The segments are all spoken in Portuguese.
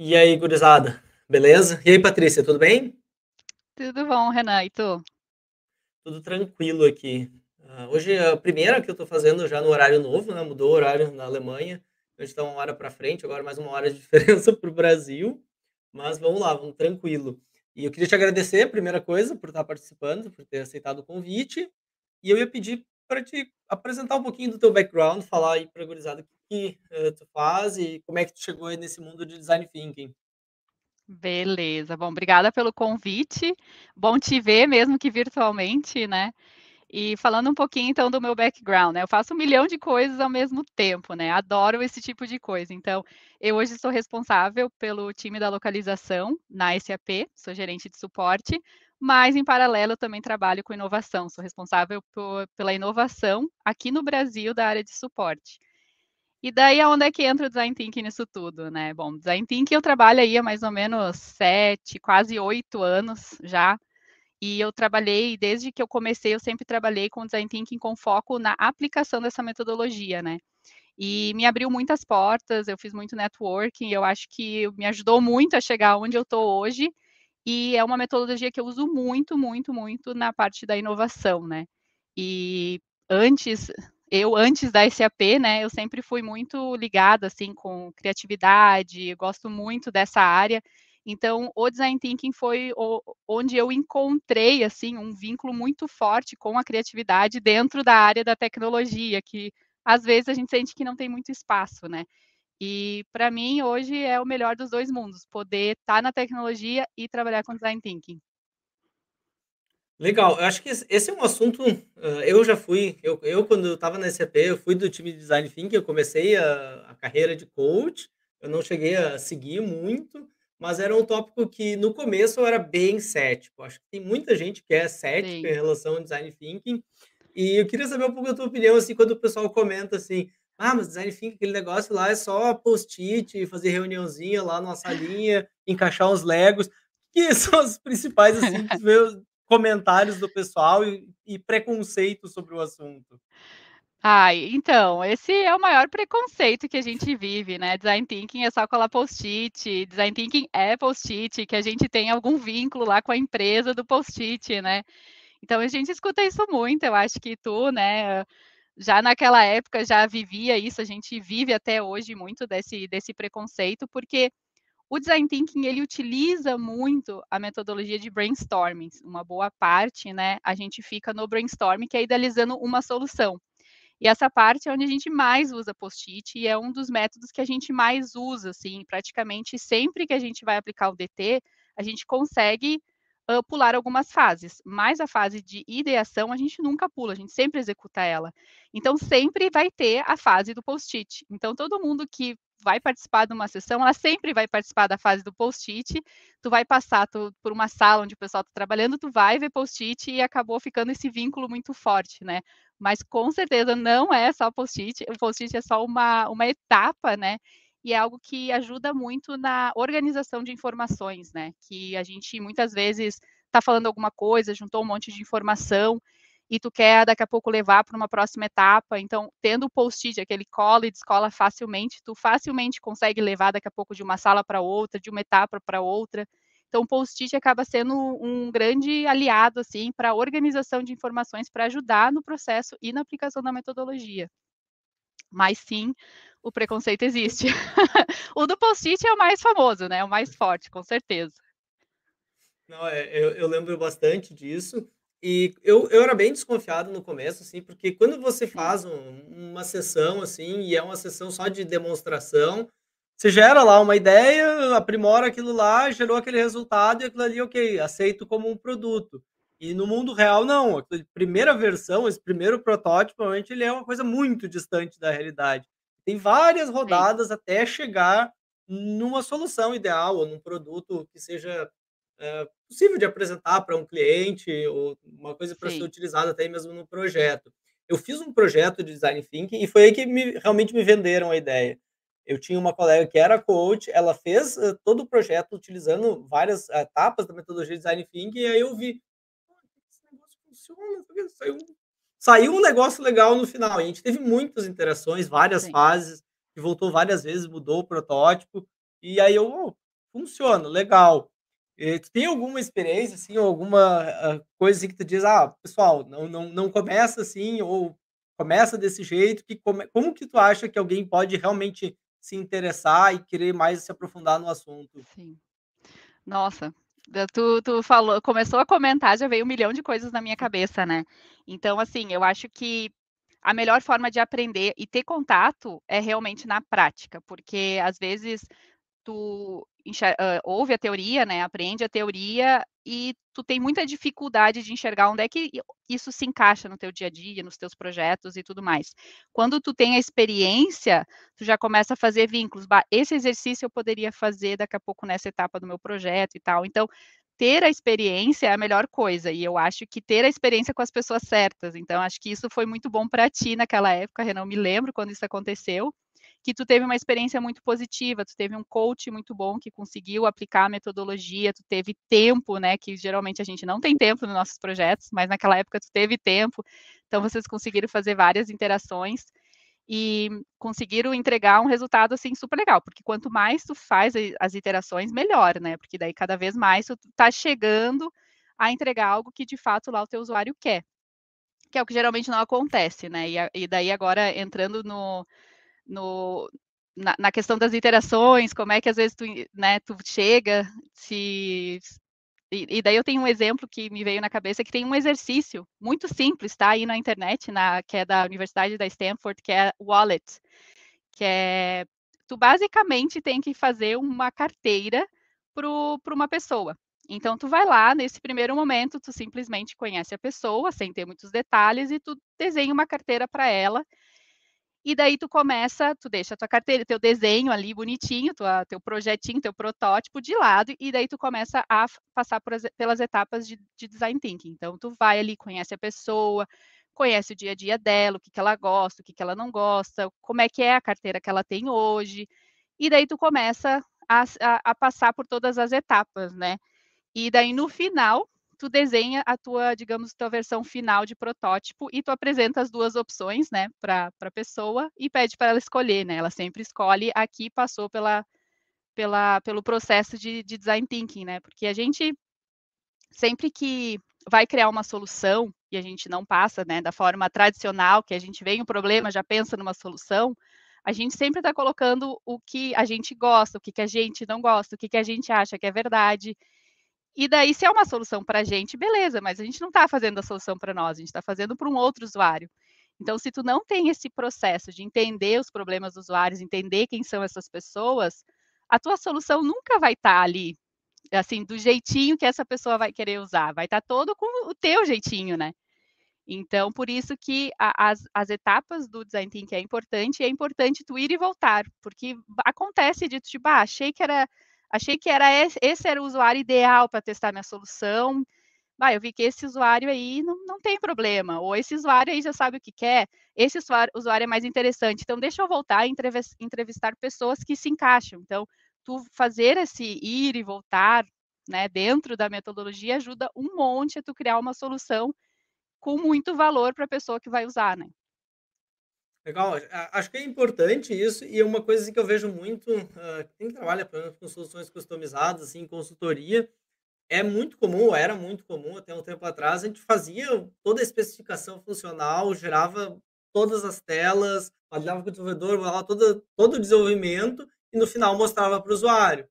E aí, gurizada, beleza? E aí, Patrícia, tudo bem? Tudo bom, Renan, e tu? Tudo tranquilo aqui. Ah, hoje é a primeira que eu tô fazendo já no horário novo, né, mudou o horário na Alemanha, a gente tá 1 hora pra frente, agora mais 1 hora de diferença para o Brasil, mas vamos lá, vamos tranquilo. E eu queria te agradecer, primeira coisa, por estar participando, por ter aceitado o convite, e eu ia pedir para te apresentar um pouquinho do teu background, falar aí pra gurizada o que hã, tu faz e como é que tu chegou nesse mundo de design thinking. Beleza, bom, obrigada pelo convite, bom te ver mesmo que virtualmente, né. E falando um pouquinho então do meu background, né, eu faço um milhão de coisas ao mesmo tempo, né, adoro esse tipo de coisa. Então, eu hoje sou responsável pelo time da localização na SAP, sou gerente de suporte, mas em paralelo eu também trabalho com inovação, sou responsável por pela inovação aqui no Brasil da área de suporte. E daí aonde é que entra o design thinking nisso tudo, né. Bom, design thinking eu trabalho aí há mais ou menos 7, quase 8 anos já, e eu trabalhei desde que eu comecei, eu sempre trabalhei com design thinking com foco na aplicação dessa metodologia, né. E me abriu muitas portas, eu fiz muito networking, eu acho que me ajudou muito a chegar onde eu tô hoje, e é uma metodologia que eu uso muito, muito, muito na parte da inovação, né. E antes eu antes da SAP, né, eu sempre fui muito ligada, assim, com criatividade, gosto muito dessa área, então o design thinking foi o onde eu encontrei, assim, um vínculo muito forte com a criatividade dentro da área da tecnologia, que às vezes a gente sente que não tem muito espaço, né. E pra mim hoje é o melhor dos 2 mundos, poder estar na tecnologia e trabalhar com design thinking. Legal, eu acho que esse é um assunto, hã, eu já fui eu eu quando estava na SAP, eu fui do time de design thinking, eu comecei a a carreira de coach, eu não cheguei a seguir muito, mas era um tópico que no começo eu era bem cético, acho que tem muita gente que é cética em Sim. relação ao design thinking, e eu queria saber um pouco da tua opinião, assim, quando o pessoal comenta assim: "Ah, mas design thinking, aquele negócio lá é só post-it, fazer reuniãozinha lá numa salinha, encaixar uns legos", que são os principais, assim, os comentários do pessoal e e preconceito sobre o assunto? Ai, então, esse é o maior preconceito que a gente vive, né, design thinking é só colar post-it, design thinking é post-it, que a gente tem algum vínculo lá com a empresa do post-it, né. Então a gente escuta isso muito, eu acho que tu, né, já naquela época já vivia isso, a gente vive até hoje muito desse desse preconceito, porque o design thinking ele utiliza muito a metodologia de brainstorming, uma boa parte, né, a gente fica no brainstorming, que é idealizando uma solução. E essa parte é onde a gente mais usa post-it e é um dos métodos que a gente mais usa, assim, praticamente sempre que a gente vai aplicar o DT, a gente consegue, hã, pular algumas fases, mas a fase de ideação a gente nunca pula, a gente sempre executa ela. Então sempre vai ter a fase do post-it, então todo mundo que vai participar de uma sessão, ela sempre vai participar da fase do post-it, tu vai passar tu por uma sala onde o pessoal tá trabalhando, tu vai ver post-it e acabou ficando esse vínculo muito forte, né. Mas com certeza não é só post-it, o post-it é só uma uma etapa, né, e é algo que ajuda muito na organização de informações, né, que a gente muitas vezes tá falando alguma coisa, juntou um monte de informação, e tu quer daqui a pouco levar pra uma próxima etapa, então tendo o post-it, aquele cola e descola facilmente, tu facilmente consegue levar daqui a pouco de uma sala pra outra, de uma etapa pra outra. Então o post-it acaba sendo um grande aliado, assim, pra organização de informações, pra ajudar no processo e na aplicação da metodologia. Mas sim, o preconceito existe. O do post-it é o mais famoso, né, o mais forte, com certeza. Não, é, eu eu lembro bastante disso, e eu eu era bem desconfiado no começo, assim, porque quando você faz um uma sessão, assim, e é uma sessão só de demonstração, você gera lá uma ideia, aprimora aquilo lá, gerou aquele resultado e aquilo ali, ok, aceito como um produto. E no mundo real não, a primeira versão, esse primeiro protótipo, normalmente ele é uma coisa muito distante da realidade. Tem várias rodadas até chegar numa solução ideal ou num produto que seja, hã, possível de apresentar pra um cliente ou uma coisa pra ser utilizada até mesmo no projeto. Eu fiz um projeto de design thinking e foi aí que me realmente me venderam a ideia. Eu tinha uma colega que era coach, ela fez, hã, todo o projeto utilizando várias etapas da metodologia de design thinking, e aí eu vi: "Olha, esse negócio funciona", saiu um saiu um negócio legal no final, e a gente teve muitas interações, várias Sim. fases, e voltou várias vezes, mudou o protótipo, e aí eu: funciona, legal. E tu tem alguma experiência, assim, alguma, hã, coisa assim que tu diz: "Ah, pessoal, não não não começa assim ou começa desse jeito", que come como que tu acha que alguém pode realmente se interessar e querer mais se aprofundar no assunto? Sim. Nossa, tu tu falou começou a comentar, já veio um milhão de coisas na minha cabeça, né. Então, assim, eu acho que a melhor forma de aprender e ter contato é realmente na prática, porque às vezes tu enxer hã, ouve a teoria, né, aprende a teoria e tu tem muita dificuldade de enxergar onde é que isso se encaixa no teu dia a dia, nos teus projetos e tudo mais. Quando tu tem a experiência, tu já começa a fazer vínculos, "Bah, esse exercício eu poderia fazer daqui a pouco nessa etapa do meu projeto e tal". Então, ter a experiência é a melhor coisa e eu acho que ter a experiência com as pessoas certas, então acho que isso foi muito bom para ti naquela época, Renan, me lembro quando isso aconteceu, que tu teve uma experiência muito positiva, tu teve um coach muito bom que conseguiu aplicar a metodologia, tu teve tempo, né, que geralmente a gente não tem tempo nos nossos projetos, mas naquela época tu teve tempo, então vocês conseguiram fazer várias interações e conseguiram entregar um resultado, assim, super legal, porque quanto mais tu faz as iterações, melhor, né, porque daí cada vez mais tu tá chegando a entregar algo que de fato lá o teu usuário quer, que é o que geralmente não acontece, né, e e daí agora entrando no no na na questão das interações, como é que às vezes tu, né, tu chega, se e e daí eu tenho um exemplo que me veio na cabeça, que tem um exercício muito simples, tá aí na internet, na que é da Universidade da Stanford, que é Wallet, que é tu basicamente tem que fazer uma carteira para uma pessoa. Então tu vai lá, nesse primeiro momento, tu simplesmente conhece a pessoa, sem ter muitos detalhes, e tu desenha uma carteira para ela e daí tu começa, tu deixa a tua carteira, teu desenho ali bonitinho, tua teu projetinho, teu protótipo de lado, e daí tu começa a passar por as pelas etapas de de design thinking. Então tu vai ali, conhece a pessoa, conhece o dia a dia dela, o que que ela gosta, o que que ela não gosta, como é que é a carteira que ela tem hoje, e daí tu começa a a a passar por todas as etapas, né. E daí no final, tu desenha a tua, digamos, tua versão final de protótipo e tu apresenta as 2 opções, né, pra pra pessoa e pede para ela escolher, né, ela sempre escolhe a que passou pela pela pelo processo de de design thinking, né, porque a gente sempre que vai criar uma solução e a gente não passa, né, da forma tradicional, que a gente vê um problema, já pensa numa solução, a gente sempre está colocando o que a gente gosta, o que que a gente não gosta, o que que a gente acha que é verdade, e daí, se é uma solução para a gente, beleza, mas a gente não está fazendo a solução para nós, a gente está fazendo para um outro usuário. Então, se tu não tem esse processo de entender os problemas dos usuários, entender quem são essas pessoas, a tua solução nunca vai estar tá ali, assim, do jeitinho que essa pessoa vai querer usar, vai estar tá todo com o teu jeitinho, né. Então, por isso que a as as etapas do design thinking é importante, e é importante tu ir e voltar, porque acontece de tipo: "Ah, achei que era Achei que era esse esse era o usuário ideal para testar minha solução. Ah, eu vi que esse usuário aí não não tem problema, ou esse usuário aí já sabe o que quer, esse usuário usuário é mais interessante, então deixa eu voltar entrevis entrevistar pessoas que se encaixam. Então, tu fazer esse ir e voltar, né, dentro da metodologia ajuda um monte a tu criar uma solução com muito valor para a pessoa que vai usar, né. Legal, acho que é importante isso, e é uma coisa assim que eu vejo muito, hã, quem trabalha, exemplo, com soluções customizadas, assim, consultoria, é muito comum, era muito comum até um tempo atrás, a gente fazia toda a especificação funcional, gerava todas as telas, falava com o desenvolvedor, lá toda todo o desenvolvimento, e no final mostrava para o usuário.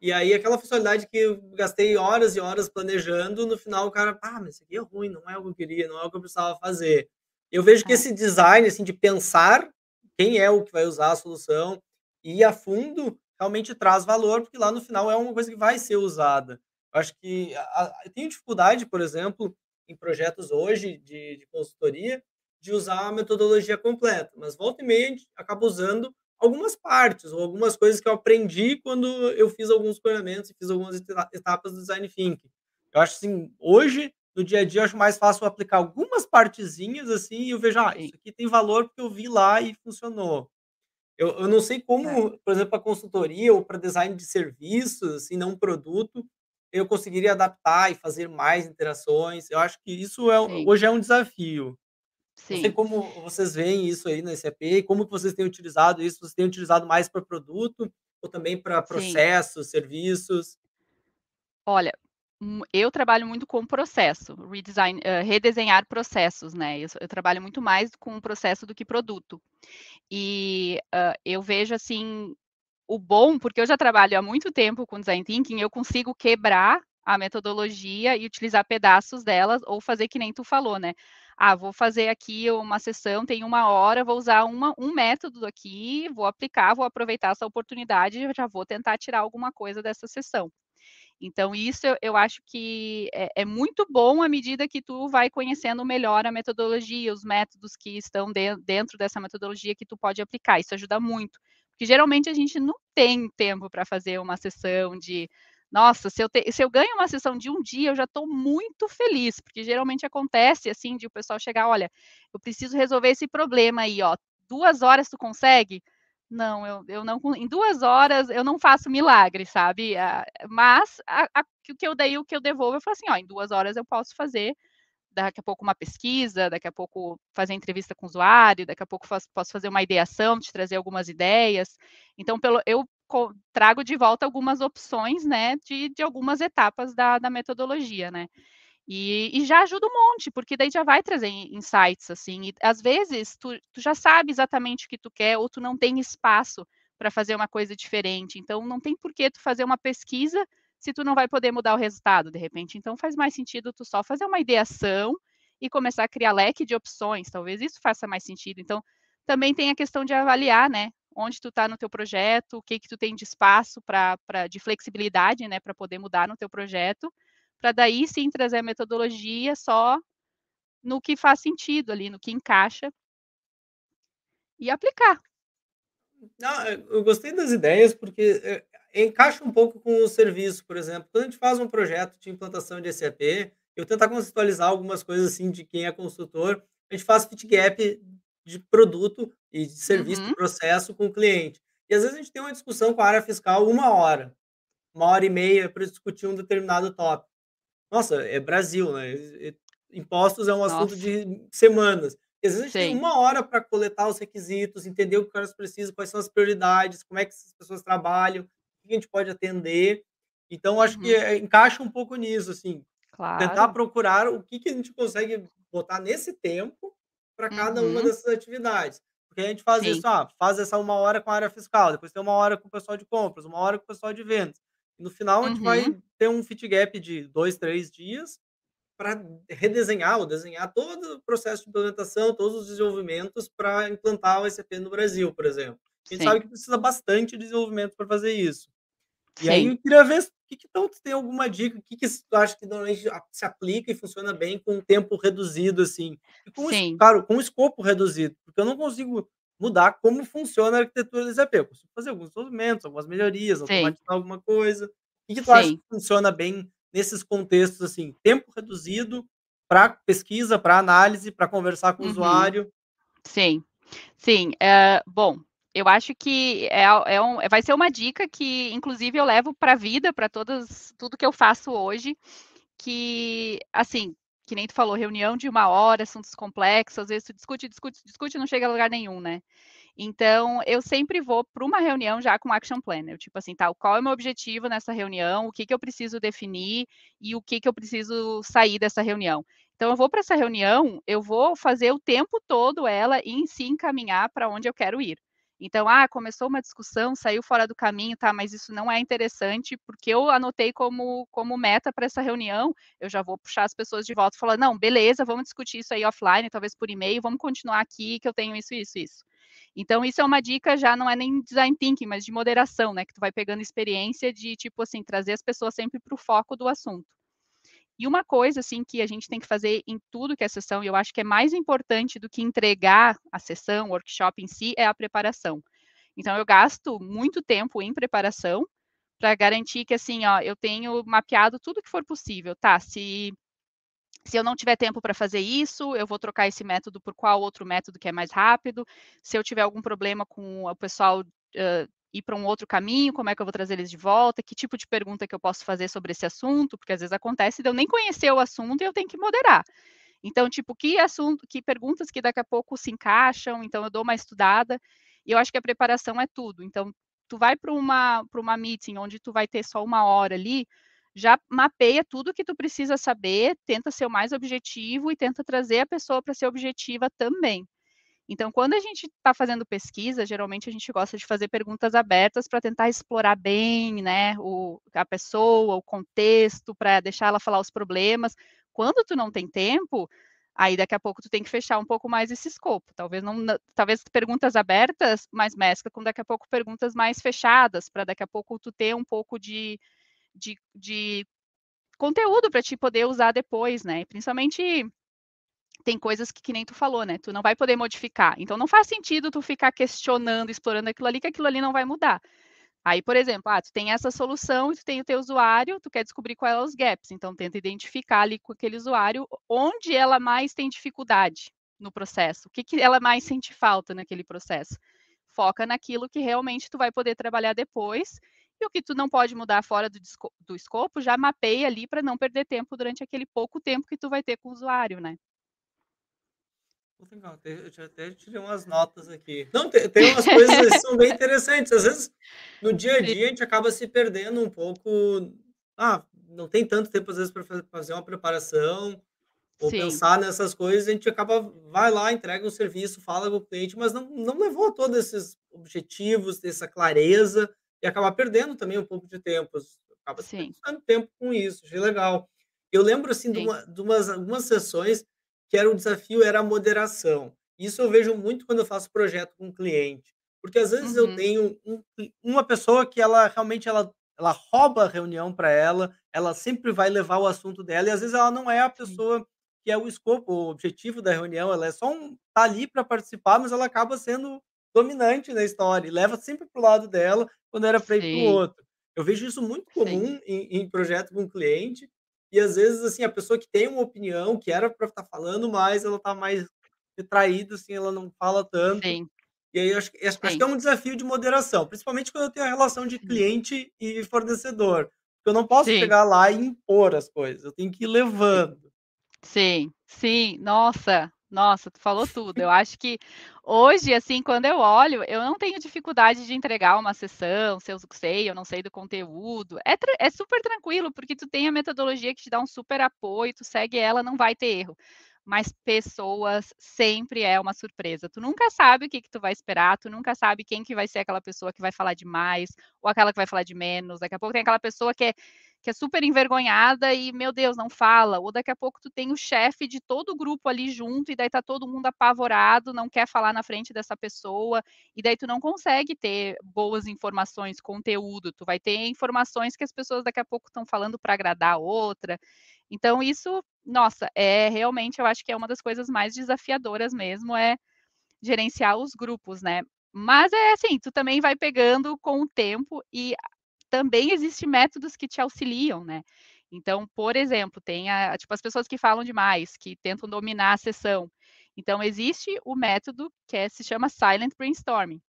E aí aquela funcionalidade que eu gastei horas e horas planejando, no final o cara: "Ah, mas isso aqui é ruim, não é o que eu queria, não é o que eu precisava fazer". Eu vejo que É. esse design, assim, de pensar quem é o que vai usar a solução e ir a fundo, realmente traz valor, porque lá no final é uma coisa que vai ser usada. Eu acho que a eu tenho dificuldade, por exemplo, em projetos hoje de de consultoria, de usar a metodologia completa, mas volta e meia acaba usando algumas partes ou algumas coisas que eu aprendi quando eu fiz alguns treinamentos e fiz algumas eta etapas do design thinking. Eu acho assim, hoje no dia a dia eu acho mais fácil aplicar algumas partezinhas, assim, e eu vejo: "Ah, Sim. isso aqui tem valor porque eu vi lá e funcionou". Eu eu não sei É. como, por exemplo, para consultoria ou para design de serviços, assim, não produto, eu conseguiria adaptar e fazer mais interações. Eu acho que isso é um Sim, hoje é um desafio. Não sei sim. como vocês veem isso aí na SAP, como vocês têm utilizado isso, vocês têm utilizado mais para produto ou também para Sim. processos, serviços? Olha, eu trabalho muito com processo, redesign hã, redesenhar processos, né, eu eu trabalho muito mais com processo do que produto. E, hã, eu vejo, assim, o bom porque eu já trabalho há muito tempo com design thinking, eu consigo quebrar a metodologia e utilizar pedaços delas ou fazer que nem tu falou, né, "Ah, vou fazer aqui uma sessão, tem 1 hora, vou usar uma um método aqui, vou aplicar, vou aproveitar essa oportunidade já vou tentar tirar alguma coisa dessa sessão". Então isso eu eu acho que é é muito bom à medida que tu vai conhecendo melhor a metodologia, os métodos que estão den dentro dessa metodologia que tu pode aplicar, isso ajuda muito. Porque geralmente a gente não tem tempo para fazer uma sessão de nossa, se eu te se eu ganho uma sessão de 1 dia, eu já estou muito feliz, porque geralmente acontece, assim, de o pessoal chegar: "Olha, eu preciso resolver esse problema aí, ó, 2 horas tu consegue?". Não, eu eu não em 2 horas eu não faço milagre, sabe, ah, mas o que eu daí o que eu devolvo, eu falo assim: "Ó, em 2 horas eu posso fazer, daqui a pouco uma pesquisa, daqui a pouco fazer entrevista com o usuário, daqui a pouco faço posso fazer uma ideação, te trazer algumas ideias". Então pelo eu trago de volta algumas opções, né, de de algumas etapas da da metodologia, né. E e já ajuda um monte, porque daí já vai trazer in insights, assim, e às vezes tu tu já sabe exatamente o que tu quer ou tu não tem espaço para fazer uma coisa diferente, então não tem por que tu fazer uma pesquisa, se tu não vai poder mudar o resultado, de repente. Então faz mais sentido tu só fazer uma ideação e começar a criar leque de opções, talvez isso faça mais sentido. Então, também tem a questão de avaliar, né, onde tu está no teu projeto, o que que tu tem de espaço pra de flexibilidade, né, para poder mudar no teu projeto, para daí sim trazer a metodologia só no que faz sentido ali, no que encaixa e aplicar. Não, eu gostei das ideias, porque, eh, encaixa um pouco com o serviço, por exemplo, quando a gente faz um projeto de implantação de SAP, eu tentar conceitualizar algumas coisas, assim, de quem é consultor, a gente faz fit gap de produto e de serviço Uhum. processo com o cliente. E às vezes a gente tem uma discussão com a área fiscal 1 hora, 1 hora e meia para discutir um determinado tópico. Nossa, é Brasil, né, impostos é um assunto Nossa. de semanas. E às vezes a gente tem. 1 hora para coletar os requisitos, entender o que elas precisam, quais são as prioridades, como é que essas pessoas trabalham, o que a gente pode atender. Então acho que, Uhum. eh, encaixa um pouco nisso, assim, tentar Claro. procurar o que que a gente consegue botar nesse tempo, para cada uma Uhum. dessas atividades. Porque a gente faz Sim. isso, ah, faz essa 1 hora com a área fiscal, depois tem 1 hora com o pessoal de compras, 1 hora com o pessoal de vendas. No final a gente Uhum. vai ter um fit gap de 2, 3 dias, para redesenhar ou desenhar todo o processo de implementação, todos os desenvolvimentos para implantar o SAP no Brasil, por exemplo. A gente Sim. sabe que precisa bastante desenvolvimento para fazer isso. E aí Sim. eu queria ver que que então tu tem alguma dica, o que que tu acha que normalmente se aplica e funciona bem com um tempo reduzido, assim, e com Sim. claro, com o escopo reduzido, porque eu não consigo mudar como funciona a arquitetura do SAP, eu consigo fazer alguns desenvolvimentos, algumas melhorias, Sim. automatizar alguma coisa. Que que tu acha que Sim. funciona bem nesses contextos, assim, tempo reduzido para pesquisa, para análise, para conversar com o Uhum. usuário? Sim. Sim, hã, bom, eu acho que é a é um vai ser uma dica que inclusive eu levo para vida, para todas tudo que eu faço hoje, que, assim, que nem tu falou, reunião de 1 hora, assuntos complexos, às vezes tu discute, discute, discute e não chega a lugar nenhum, né. Então eu sempre vou para uma reunião já com action planner, tipo assim, tá, qual é o meu objetivo nessa reunião, o que que eu preciso definir e o que que eu preciso sair dessa reunião. Então eu vou para essa reunião, eu vou fazer o tempo todo ela em si encaminhar para onde eu quero ir. Então, ah, começou uma discussão, saiu fora do caminho, tá, mas isso não é interessante, porque eu anotei como como meta para essa reunião, eu já vou puxar as pessoas de volta e falar: "Não, beleza, vamos discutir isso aí offline, talvez por e-mail, vamos continuar aqui que eu tenho isso, isso, isso". Então isso é uma dica já não é nem design thinking, mas de moderação, né, que tu vai pegando experiência de, tipo assim, trazer as pessoas sempre para o foco do assunto. E uma coisa, assim, que a gente tem que fazer em tudo que é sessão, e eu acho que é mais importante do que entregar a sessão, o workshop em si, é a preparação. Então eu gasto muito tempo em preparação, para garantir que, assim, ó, eu tenho mapeado tudo que for possível, tá, se se eu não tiver tempo para fazer isso, eu vou trocar esse método por qual outro método que é mais rápido, se eu tiver algum problema com o pessoal, hã, ir para um outro caminho, como é que eu vou trazer eles de volta, que tipo de pergunta que eu posso fazer sobre esse assunto, porque às vezes acontece de eu nem conhecer o assunto e eu tenho que moderar. Então, tipo, que assunto que perguntas que daqui a pouco se encaixam, então eu dou uma estudada, e eu acho que a preparação é tudo. Então tu vai para uma para uma meeting onde tu vai ter só 1 hora ali, já mapeia tudo que tu precisa saber, tenta ser o mais objetivo e tenta trazer a pessoa para ser objetiva também. Então, quando a gente está fazendo pesquisa, geralmente a gente gosta de fazer perguntas abertas para tentar explorar bem, né, o a pessoa, o contexto, para deixar ela falar os problemas. Quando tu não tem tempo, aí daqui a pouco tu tem que fechar um pouco mais esse escopo. Talvez não talvez perguntas abertas, mas mescla com daqui a pouco perguntas mais fechadas, para daqui a pouco tu ter um pouco de de de conteúdo para te poder usar depois, né, principalmente tem coisas que que nem tu falou, né, tu não vai poder modificar, então não faz sentido tu ficar questionando, explorando aquilo ali, que aquilo ali não vai mudar. Aí, por exemplo, ah, tu tem essa solução e tu tem o teu usuário, tu quer descobrir qual é os gaps, então tenta identificar ali com aquele usuário onde ela mais tem dificuldade no processo, o que que ela mais sente falta naquele processo. Foca naquilo que realmente tu vai poder trabalhar depois, e o que tu não pode mudar fora do do escopo, já mapeia ali para não perder tempo durante aquele pouco tempo que tu vai ter com o usuário, né. Legal, eu até tirei umas notas aqui. Não, tem tem umas coisas que são bem interessantes, às vezes, no dia a dia a gente acaba se perdendo um pouco, ah, não tem tanto tempo às vezes para fa fazer uma preparação, ou Sim. pensar nessas coisas, a gente acaba vai lá, entrega um serviço, fala com o cliente, mas não não levou todos esses objetivos, essa clareza, e acaba perdendo também um pouco de tempos, acaba Sim. desperdiçando tempo com isso, achei legal. Eu lembro, assim, de Sim. uma de umas algumas sessões que era o desafio era a moderação. Isso eu vejo muito quando eu faço projeto com cliente, porque às vezes eu Uhum. tenho um uma pessoa que ela realmente ela ela rouba a reunião para ela, ela sempre vai levar o assunto dela e às vezes ela não é a pessoa que é o escopo, o objetivo da reunião, ela é só um tá ali para participar, mas ela acaba sendo dominante na história e leva sempre para o lado dela, quando era para ir para o Sim. outro. Eu vejo isso muito comum em em projeto com cliente, e às vezes, assim, a pessoa que tem uma opinião, que era para estar falando mais, ela está mais retraída, assim, ela não fala tanto. Sim. E aí acho que acho que é um desafio de moderação, principalmente quando eu tenho a relação de Sim. cliente e fornecedor, porque eu não posso Sim. chegar lá e impor as coisas, eu tenho que ir levando. Sim, sim, nossa, nossa, tu falou tudo. Eu acho que hoje, assim, quando eu olho, eu não tenho dificuldade de entregar uma sessão, se eu sei, eu não sei do conteúdo, é é super tranquilo, porque tu tem a metodologia que te dá um super apoio, tu segue ela, não vai ter erro. Mas pessoas sempre é uma surpresa, tu nunca sabe o que que tu vai esperar, tu nunca sabe quem que vai ser aquela pessoa que vai falar demais, ou aquela que vai falar de menos, daqui a pouco tem aquela pessoa que é que é super envergonhada e, meu Deus, não fala, ou daqui a pouco tu tem o chefe de todo o grupo ali junto, e daí está todo mundo apavorado, não quer falar na frente dessa pessoa, e daí tu não consegue ter boas informações, conteúdo, tu vai ter informações que as pessoas daqui a pouco estão falando para agradar a outra. Então isso, nossa, é realmente eu acho que é uma das coisas mais desafiadoras mesmo, é gerenciar os grupos, né. Mas é assim, tu também vai pegando com o tempo e também existe métodos que te auxiliam, né. Então, por exemplo, tem a tipo, as pessoas que falam demais, que tentam dominar a sessão. Então existe o método que é se chama Silent Brainstorming.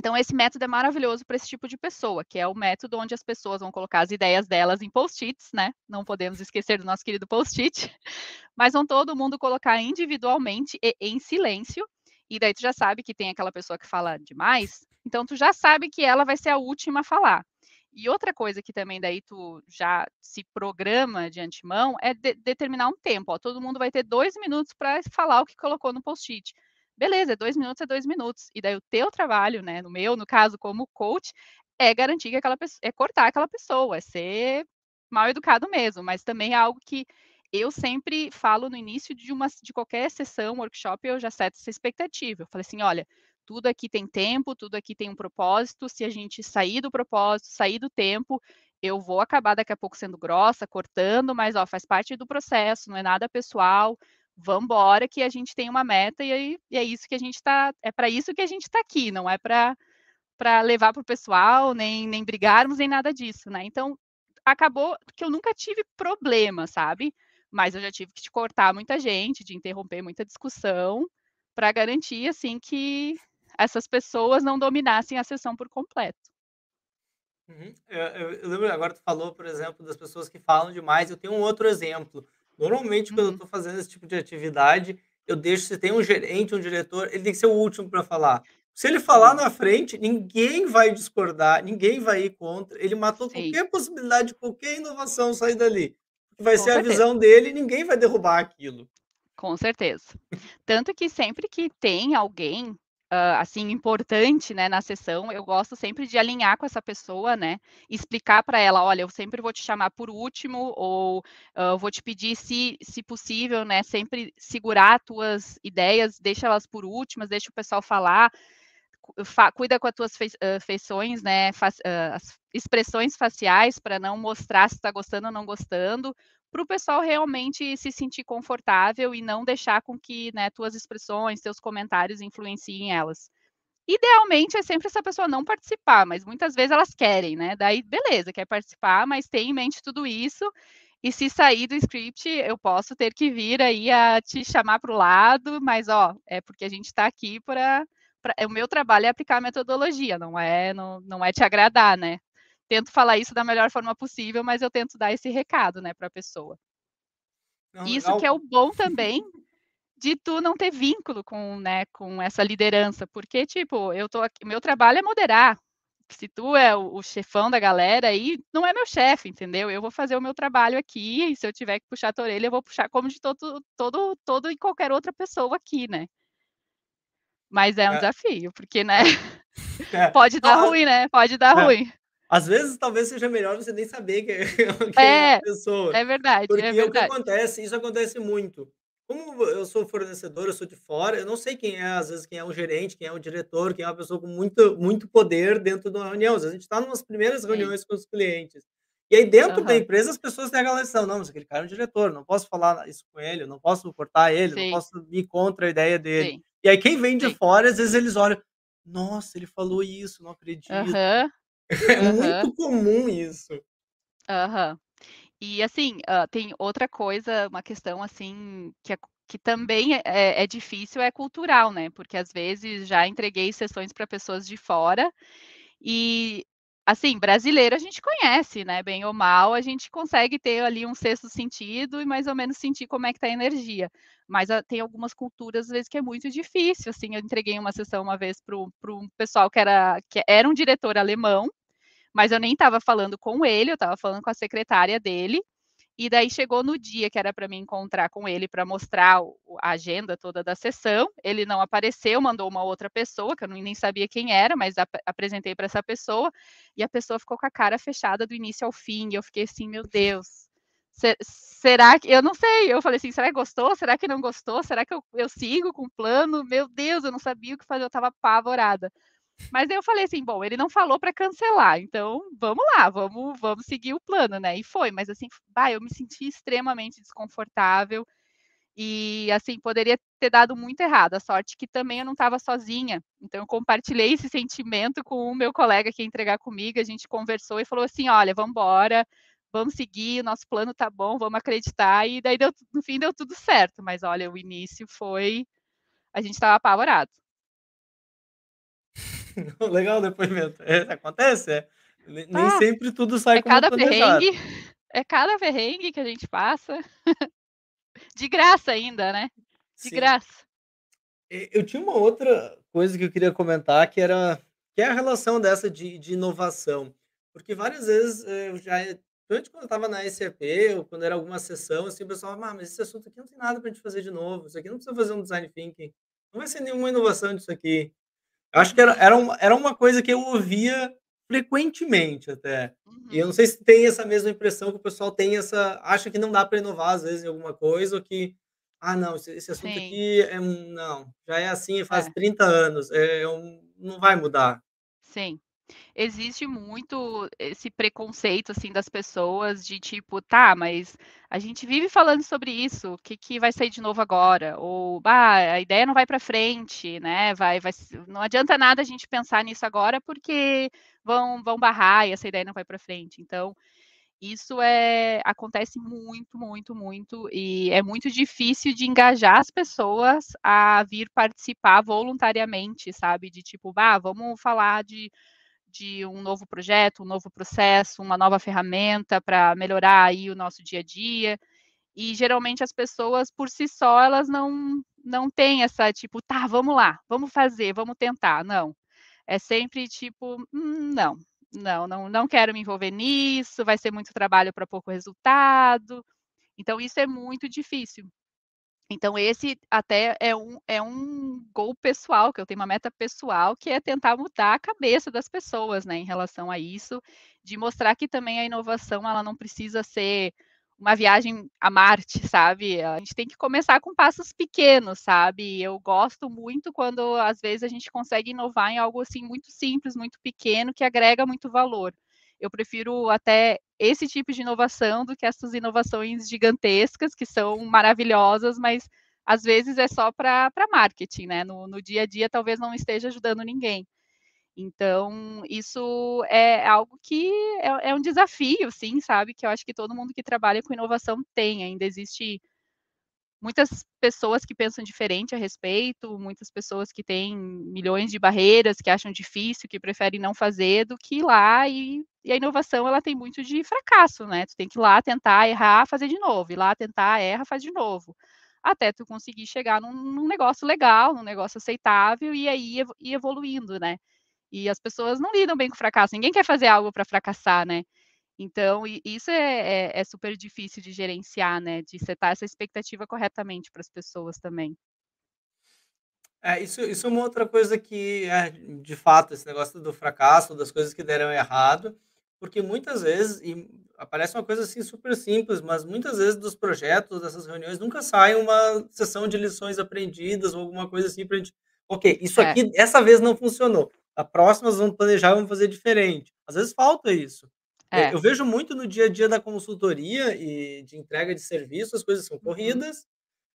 Então esse método é maravilhoso para esse tipo de pessoa, que é o método onde as pessoas vão colocar as ideias delas em Post-its, né, não podemos esquecer do nosso querido Post-it, mas vão todo mundo colocar individualmente e em silêncio, e daí tu já sabe que tem aquela pessoa que fala demais, então tu já sabe que ela vai ser a última a falar. E outra coisa que também daí tu já se programa de antemão, é de determinar um tempo, ó, todo mundo vai ter 2 minutos para falar o que colocou no Post-it. Beleza, é 2 minutos, é 2 minutos, e daí o teu trabalho, né, no meu, no caso como coach, é garantir que aquela pesso é cortar aquela pessoa, é ser mal educado mesmo, mas também é algo que eu sempre falo no início de uma de qualquer sessão, workshop, eu já seto essa expectativa, eu falei assim: "Olha, tudo aqui tem tempo, tudo aqui tem um propósito, se a gente sair do propósito, sair do tempo, eu vou acabar daqui a pouco sendo grossa, cortando, mas ó, faz parte do processo, não é nada pessoal, vamos embora que a gente tem uma meta e aí e é isso que a gente está é para isso que a gente está aqui, não é para para levar para o pessoal, nem nem brigarmos, nem nada disso, né". Então, acabou que eu nunca tive problema, sabe, mas eu já tive que te cortar muita gente, de interromper muita discussão, para garantir, assim, que essas pessoas não dominassem a sessão por completo. Uhum. Eu eu eu lembro agora tu falou, por exemplo, das pessoas que falam demais, eu tenho um outro exemplo. Normalmente, quando eu Uhum. estou fazendo esse tipo de atividade, eu deixo se tem um gerente, um diretor, ele tem que ser o último para falar. Se ele falar na frente, ninguém vai discordar, ninguém vai ir contra. Ele matou Sim. qualquer possibilidade de qualquer inovação sair dali. Vai Com ser a certeza. visão dele e ninguém vai derrubar aquilo. Com certeza. Tanto que sempre que tem alguém, hã, assim, importante, né, na sessão, eu gosto sempre de alinhar com essa pessoa, né, explicar para ela: "Olha, eu sempre vou te chamar por último ou, hã, vou te pedir se se possível, né, sempre segurar tuas ideias, deixa elas por últimas, deixa o pessoal falar, fa cuida com as tuas hã, feições, né, hã, as expressões faciais para não mostrar se está gostando ou não gostando", para o pessoal realmente se sentir confortável e não deixar com que, né, tuas expressões, teus comentários influenciem elas. Idealmente é sempre essa pessoa não participar, mas muitas vezes elas querem, né, daí beleza, quer participar, mas tenha em mente tudo isso, e se sair do script eu posso ter que vir aí a te chamar para o lado, mas ó, é porque a gente está aqui pra o meu trabalho é aplicar a metodologia, não é não não é te agradar, né. Tento falar isso da melhor forma possível, mas eu tento dar esse recado, né, para a pessoa. Não, Isso que é o bom também de tu não ter vínculo com, né, com essa liderança, porque, tipo, eu tô aqui meu trabalho é moderar. Se tu é o o chefão da galera aí, não é meu chefe, entendeu? Eu vou fazer o meu trabalho aqui e se eu tiver que puxar a tua orelha, eu vou puxar como de todo todo todo e qualquer outra pessoa aqui, né. Mas é um É. desafio, porque, né, É. pode dar Não, ruim, né, pode dar É. ruim. Às vezes, talvez seja melhor você nem saber que quem é a É, pessoa. é verdade, é Porque o que verdade. acontece isso acontece muito. Como eu sou fornecedor, eu sou de fora, eu não sei quem é, às vezes, quem é um gerente, quem é um diretor, quem é uma pessoa com muito muito poder dentro de uma reunião. Às vezes a gente tá numas primeiras Sim. reuniões com os clientes. E aí dentro da Aham. empresa as pessoas têm aquela lição: "Não, mas aquele cara é um diretor, não posso falar isso com ele, não posso cortar ele, não Sim. posso ir contra a ideia dele". Sim. E aí quem vem de fora, às vezes eles olham: "Nossa, ele falou isso, não acredito". Aham. É Aham. muito comum isso. Aham. E assim, hã, tem outra coisa, uma questão, assim, que é que também é é difícil, é cultural, né, porque às vezes já entreguei sessões para pessoas de fora e, assim, brasileiro a gente conhece, né, bem ou mal, a gente consegue ter ali um sexto sentido e mais ou menos sentir como é que tá a energia. Mas a tem algumas culturas, às vezes, que é muito difícil, assim, eu entreguei uma sessão uma vez para um pessoal que era que era um diretor alemão, mas eu nem estava falando com ele, eu estava falando com a secretária dele, e daí chegou no dia que era para mim encontrar com ele para mostrar a agenda toda da sessão, ele não apareceu, mandou uma outra pessoa, que eu nem sabia quem era, mas ap apresentei para essa pessoa, e a pessoa ficou com a cara fechada do início ao fim, e eu fiquei assim: "Meu Deus, se será que" eu não sei, eu falei assim: "Será que gostou? Será que não gostou? Será que eu eu sigo com o plano?". Meu Deus, eu não sabia o que fazer, eu estava apavorada. Mas eu falei assim: "Bom, ele não falou para cancelar, então vamos lá, vamos vamos seguir o plano, né". E foi, mas assim, bah, eu me senti extremamente desconfortável e, assim, poderia ter dado muito errado. A sorte que também eu não estava sozinha, então eu compartilhei esse sentimento com o meu colega que ia entregar comigo, a gente conversou e falou assim: "Olha, vamos embora, vamos seguir, o nosso plano tá bom, vamos acreditar", e daí deu no fim deu tudo certo, mas olha, o início foi a gente estava apavorado. Legal o depoimento. É, acontece, é. Ne nem Ah, sempre tudo sai é como cada planejado. perrengue, é cada perrengue que a gente passa. De graça ainda, né, de Sim. graça. Eu tinha uma outra coisa que eu queria comentar, que era que é a relação dessa de de inovação. Porque várias vezes, eh, eu já principalmente quando eu estava na SAP ou quando era alguma sessão, assim, o pessoal: "Ah, mas esse assunto aqui não tem nada pra gente fazer de novo, isso aqui não precisa fazer um design thinking, não vai ser nenhuma inovação disso aqui". Eu acho que era Uhum. era uma era uma coisa que eu ouvia frequentemente até. E eu não Uhum. sei se tem essa mesma impressão que o pessoal tem essa acha que não dá pra inovar às vezes em alguma coisa ou que: "Ah não, esse esse assunto Sim. aqui é um não, já é assim faz É. 30 anos, é um não vai mudar". Sim. Existe muito esse preconceito, assim, das pessoas de tipo: "Tá, mas a gente vive falando sobre isso, o que que vai sair de novo agora?" Ou: "Bah, a ideia não vai pra frente, né, vai vai não adianta nada a gente pensar nisso agora, porque vão vão barrar e essa ideia não vai pra frente". Então, isso, eh, acontece muito, muito, muito e é muito difícil de engajar as pessoas a vir participar voluntariamente, sabe, de tipo: "Bah, vamos falar de de um novo projeto, um novo processo, uma nova ferramenta pra melhorar aí o nosso dia a dia". E geralmente as pessoas por si só elas não não tem essa tipo, tá, vamos lá, vamos fazer, vamos tentar. Não. É sempre tipo, hum, não, não, não, não quero me envolver nisso, vai ser muito trabalho para pouco resultado. Então, isso é muito difícil. Então, esse até é um, é um gol pessoal, que eu tenho uma meta pessoal, que é tentar mudar a cabeça das pessoas, né, em relação a isso, de mostrar que também a inovação, ela não precisa ser uma viagem a Marte, sabe? A gente tem que começar com passos pequenos, sabe? Eu gosto muito quando às vezes a gente consegue inovar em algo assim muito simples, muito pequeno, que agrega muito valor. Eu prefiro até esse tipo de inovação do que essas inovações gigantescas, que são maravilhosas, mas às vezes é só para marketing, né? No, no dia a dia talvez não esteja ajudando ninguém. Então, isso é algo que é, é, um desafio, sim, sabe? Que eu acho que todo mundo que trabalha com inovação tem. Ainda existe muitas pessoas que pensam diferente a respeito, muitas pessoas que têm milhões de barreiras, que acham difícil, que preferem não fazer, do que ir lá e, e a inovação ela tem muito de fracasso, né? Tu tem que ir lá tentar errar, fazer de novo, ir lá tentar erra, faz de novo até tu conseguir chegar num, num, negócio legal, num negócio aceitável e aí ir evoluindo, né? E as pessoas não lidam bem com fracasso, ninguém quer fazer algo para fracassar, né? Então, isso é, é, é, super difícil de gerenciar, né? De setar essa expectativa corretamente para as pessoas também. É, isso, isso é uma outra coisa que, é, de fato, esse negócio do fracasso, das coisas que deram errado, porque muitas vezes, e aparece uma coisa assim super simples, mas muitas vezes dos projetos, dessas reuniões, nunca sai uma sessão de lições aprendidas ou alguma coisa assim para a gente. Ok, isso é. aqui, essa vez não funcionou a próxima nós vamos planejar e vamos fazer diferente. Às vezes falta isso. É. Eu vejo muito no dia a dia da consultoria e de entrega de serviço, as coisas são uhum. corridas,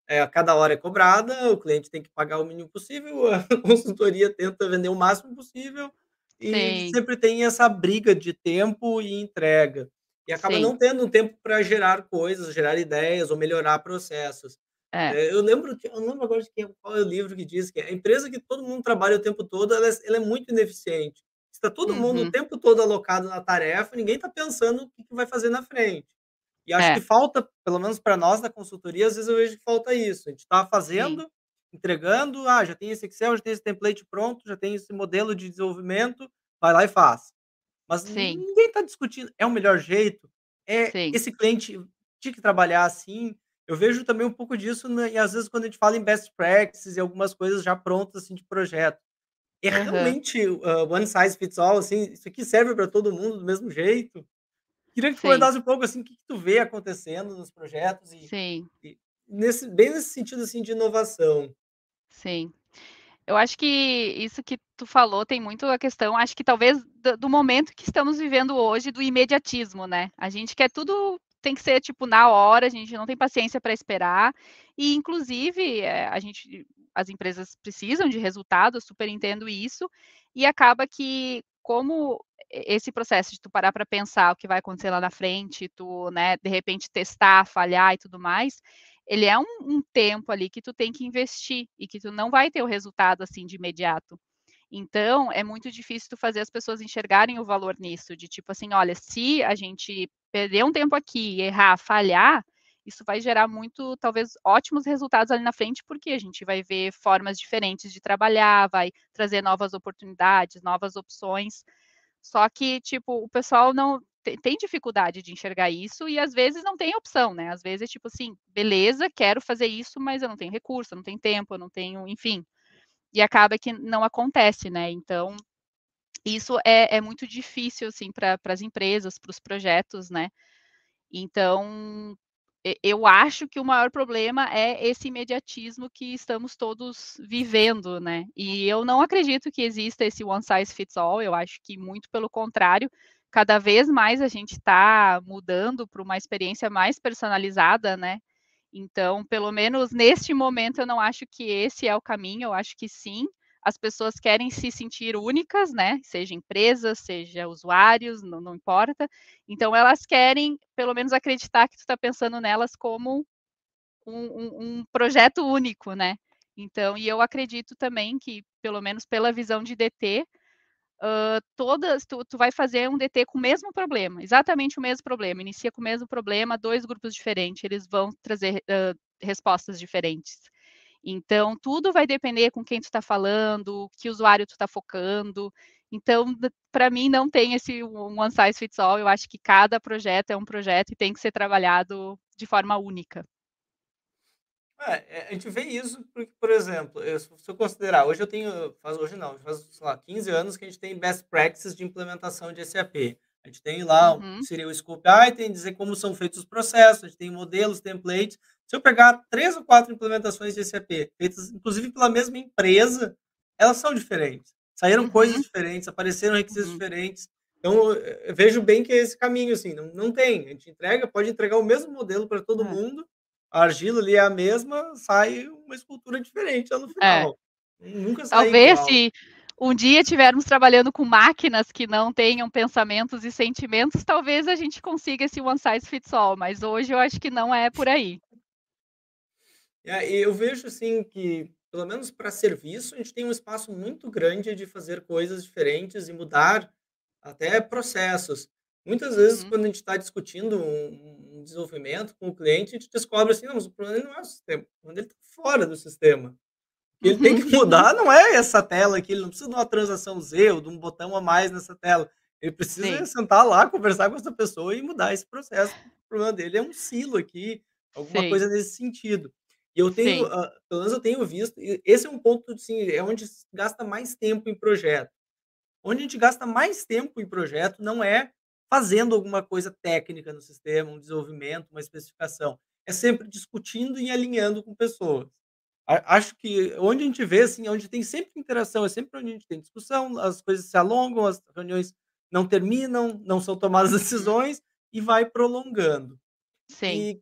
é, a cada hora é cobrada, o cliente tem que pagar o mínimo possível, a consultoria tenta vender o máximo possível, e Sim. sempre tem essa briga de tempo e entrega. E acaba Sim. não tendo um tempo para gerar coisas, gerar ideias ou melhorar processos. É. É, eu lembro eu lembro agora de quem, qual é o livro que diz que a empresa que todo mundo trabalha o tempo todo, ela é, ela é muito ineficiente. Está todo uhum. mundo o uhum. tempo todo alocado na tarefa, ninguém está pensando o que, que, vai fazer na frente. E acho é. que falta, pelo menos para nós da consultoria, às vezes eu vejo que falta isso. A gente está fazendo, Sim. entregando, ah, já tem esse Excel, já tem esse template pronto, já tem esse modelo de desenvolvimento, vai lá e faz. Mas Sim. ninguém está discutindo, é o melhor jeito? É Sim. esse cliente tinha que trabalhar assim? Eu vejo também um pouco disso, né, e às vezes quando a gente fala em best practices e algumas coisas já prontas assim de projeto. É uhum. realmente uh, one size fits all, assim, isso aqui serve para todo mundo do mesmo jeito. Queria que tu comentasse um pouco assim, o que, que, tu vê acontecendo nos projetos e, Sim. e nesse, bem nesse sentido assim de inovação. Sim. Eu acho que isso que tu falou tem muito a questão, acho que talvez do, do momento que estamos vivendo hoje, do imediatismo, né? A gente quer tudo tem que ser tipo na hora, a gente não tem paciência para esperar. E inclusive é, a gente, as empresas precisam de resultados, super entendo isso. E acaba que como esse processo de tu parar para pensar o que vai acontecer lá na frente, tu, né, de repente testar, falhar e tudo mais, ele é um, um tempo ali que tu tem que investir e que tu não vai ter o resultado assim de imediato. Então, é muito difícil tu fazer as pessoas enxergarem o valor nisso, de tipo assim, olha, se a gente perder um tempo aqui, errar, falhar, isso vai gerar muito, talvez, ótimos resultados ali na frente, porque a gente vai ver formas diferentes de trabalhar, vai trazer novas oportunidades, novas opções. Só que, tipo, o pessoal não tem dificuldade de enxergar isso e às vezes não tem opção, né? Às vezes tipo assim, beleza, quero fazer isso, mas eu não tenho recurso, eu não tenho tempo, eu não tenho, enfim. E acaba que não acontece, né? Então, isso é, é muito difícil, assim, para as empresas, para os projetos, né? Então, eu acho que o maior problema é esse imediatismo que estamos todos vivendo, né? E eu não acredito que exista esse one size fits all, eu acho que muito pelo contrário, cada vez mais a gente está mudando para uma experiência mais personalizada, né? Então, pelo menos neste momento, eu não acho que esse é o caminho, eu acho que sim, as pessoas querem se sentir únicas, né? Seja empresas, seja usuários, não, não importa. Então, elas querem, pelo menos, acreditar que tu está pensando nelas como um, um, um, projeto único, né? Então, e eu acredito também que, pelo menos pela visão de DT, uh, todas, tu, tu vai fazer um DT com o mesmo problema, exatamente o mesmo problema, inicia com o mesmo problema, dois grupos diferentes, eles vão trazer uh, respostas diferentes. Então, tudo vai depender com quem tu está falando, que usuário tu está focando. Então, para mim, não tem esse one size fits all. Eu acho que cada projeto é um projeto e tem que ser trabalhado de forma única. É, a gente vê isso porque, por exemplo, eu, se eu considerar, hoje eu tenho, faz hoje não, faz, sei lá, 15 anos que a gente tem best practices de implementação de SAP. A gente tem lá, Uhum. seria o scope item, dizer como são feitos os processos, a gente tem modelos, templates. Se eu pegar três ou quatro implementações de SAP, feitas inclusive pela mesma empresa, elas são diferentes. Saíram Uhum. coisas diferentes, apareceram requisitos Uhum. diferentes. Então, eu vejo bem que é esse caminho, assim, não, não tem. A gente entrega, pode entregar o mesmo modelo para todo É. mundo, a argila ali é a mesma, sai uma escultura diferente lá no É. final. Nunca sai Talvez igual. se um dia estivermos trabalhando com máquinas que não tenham pensamentos e sentimentos, talvez a gente consiga esse one size fits all, mas hoje eu acho que não é por aí. É, eu vejo assim que, pelo menos para serviço, a gente tem um espaço muito grande de fazer coisas diferentes e mudar até processos. Muitas vezes, Uhum. quando a gente está discutindo um, um desenvolvimento com o cliente, a gente descobre assim, não, mas o problema não é o sistema, o problema ele está fora do sistema. O que ele tem Uhum. que mudar não é essa tela aqui, ele não precisa de uma transação Z ou de um botão a mais nessa tela. Ele precisa Sim. sentar lá, conversar com essa pessoa e mudar esse processo. O problema dele é um silo aqui, alguma Sim. coisa nesse sentido. E eu tenho, Sim. ah, pelo menos eu tenho visto, esse é um ponto, assim, é onde gasta mais tempo em projeto. Onde a gente gasta mais tempo em projeto não é fazendo alguma coisa técnica no sistema, um desenvolvimento, uma especificação. É sempre discutindo e alinhando com pessoas. Acho que onde a gente vê, assim, onde tem sempre interação, é sempre onde a gente tem discussão, as coisas se alongam, as reuniões não terminam, não são tomadas decisões e vai prolongando. Sim. E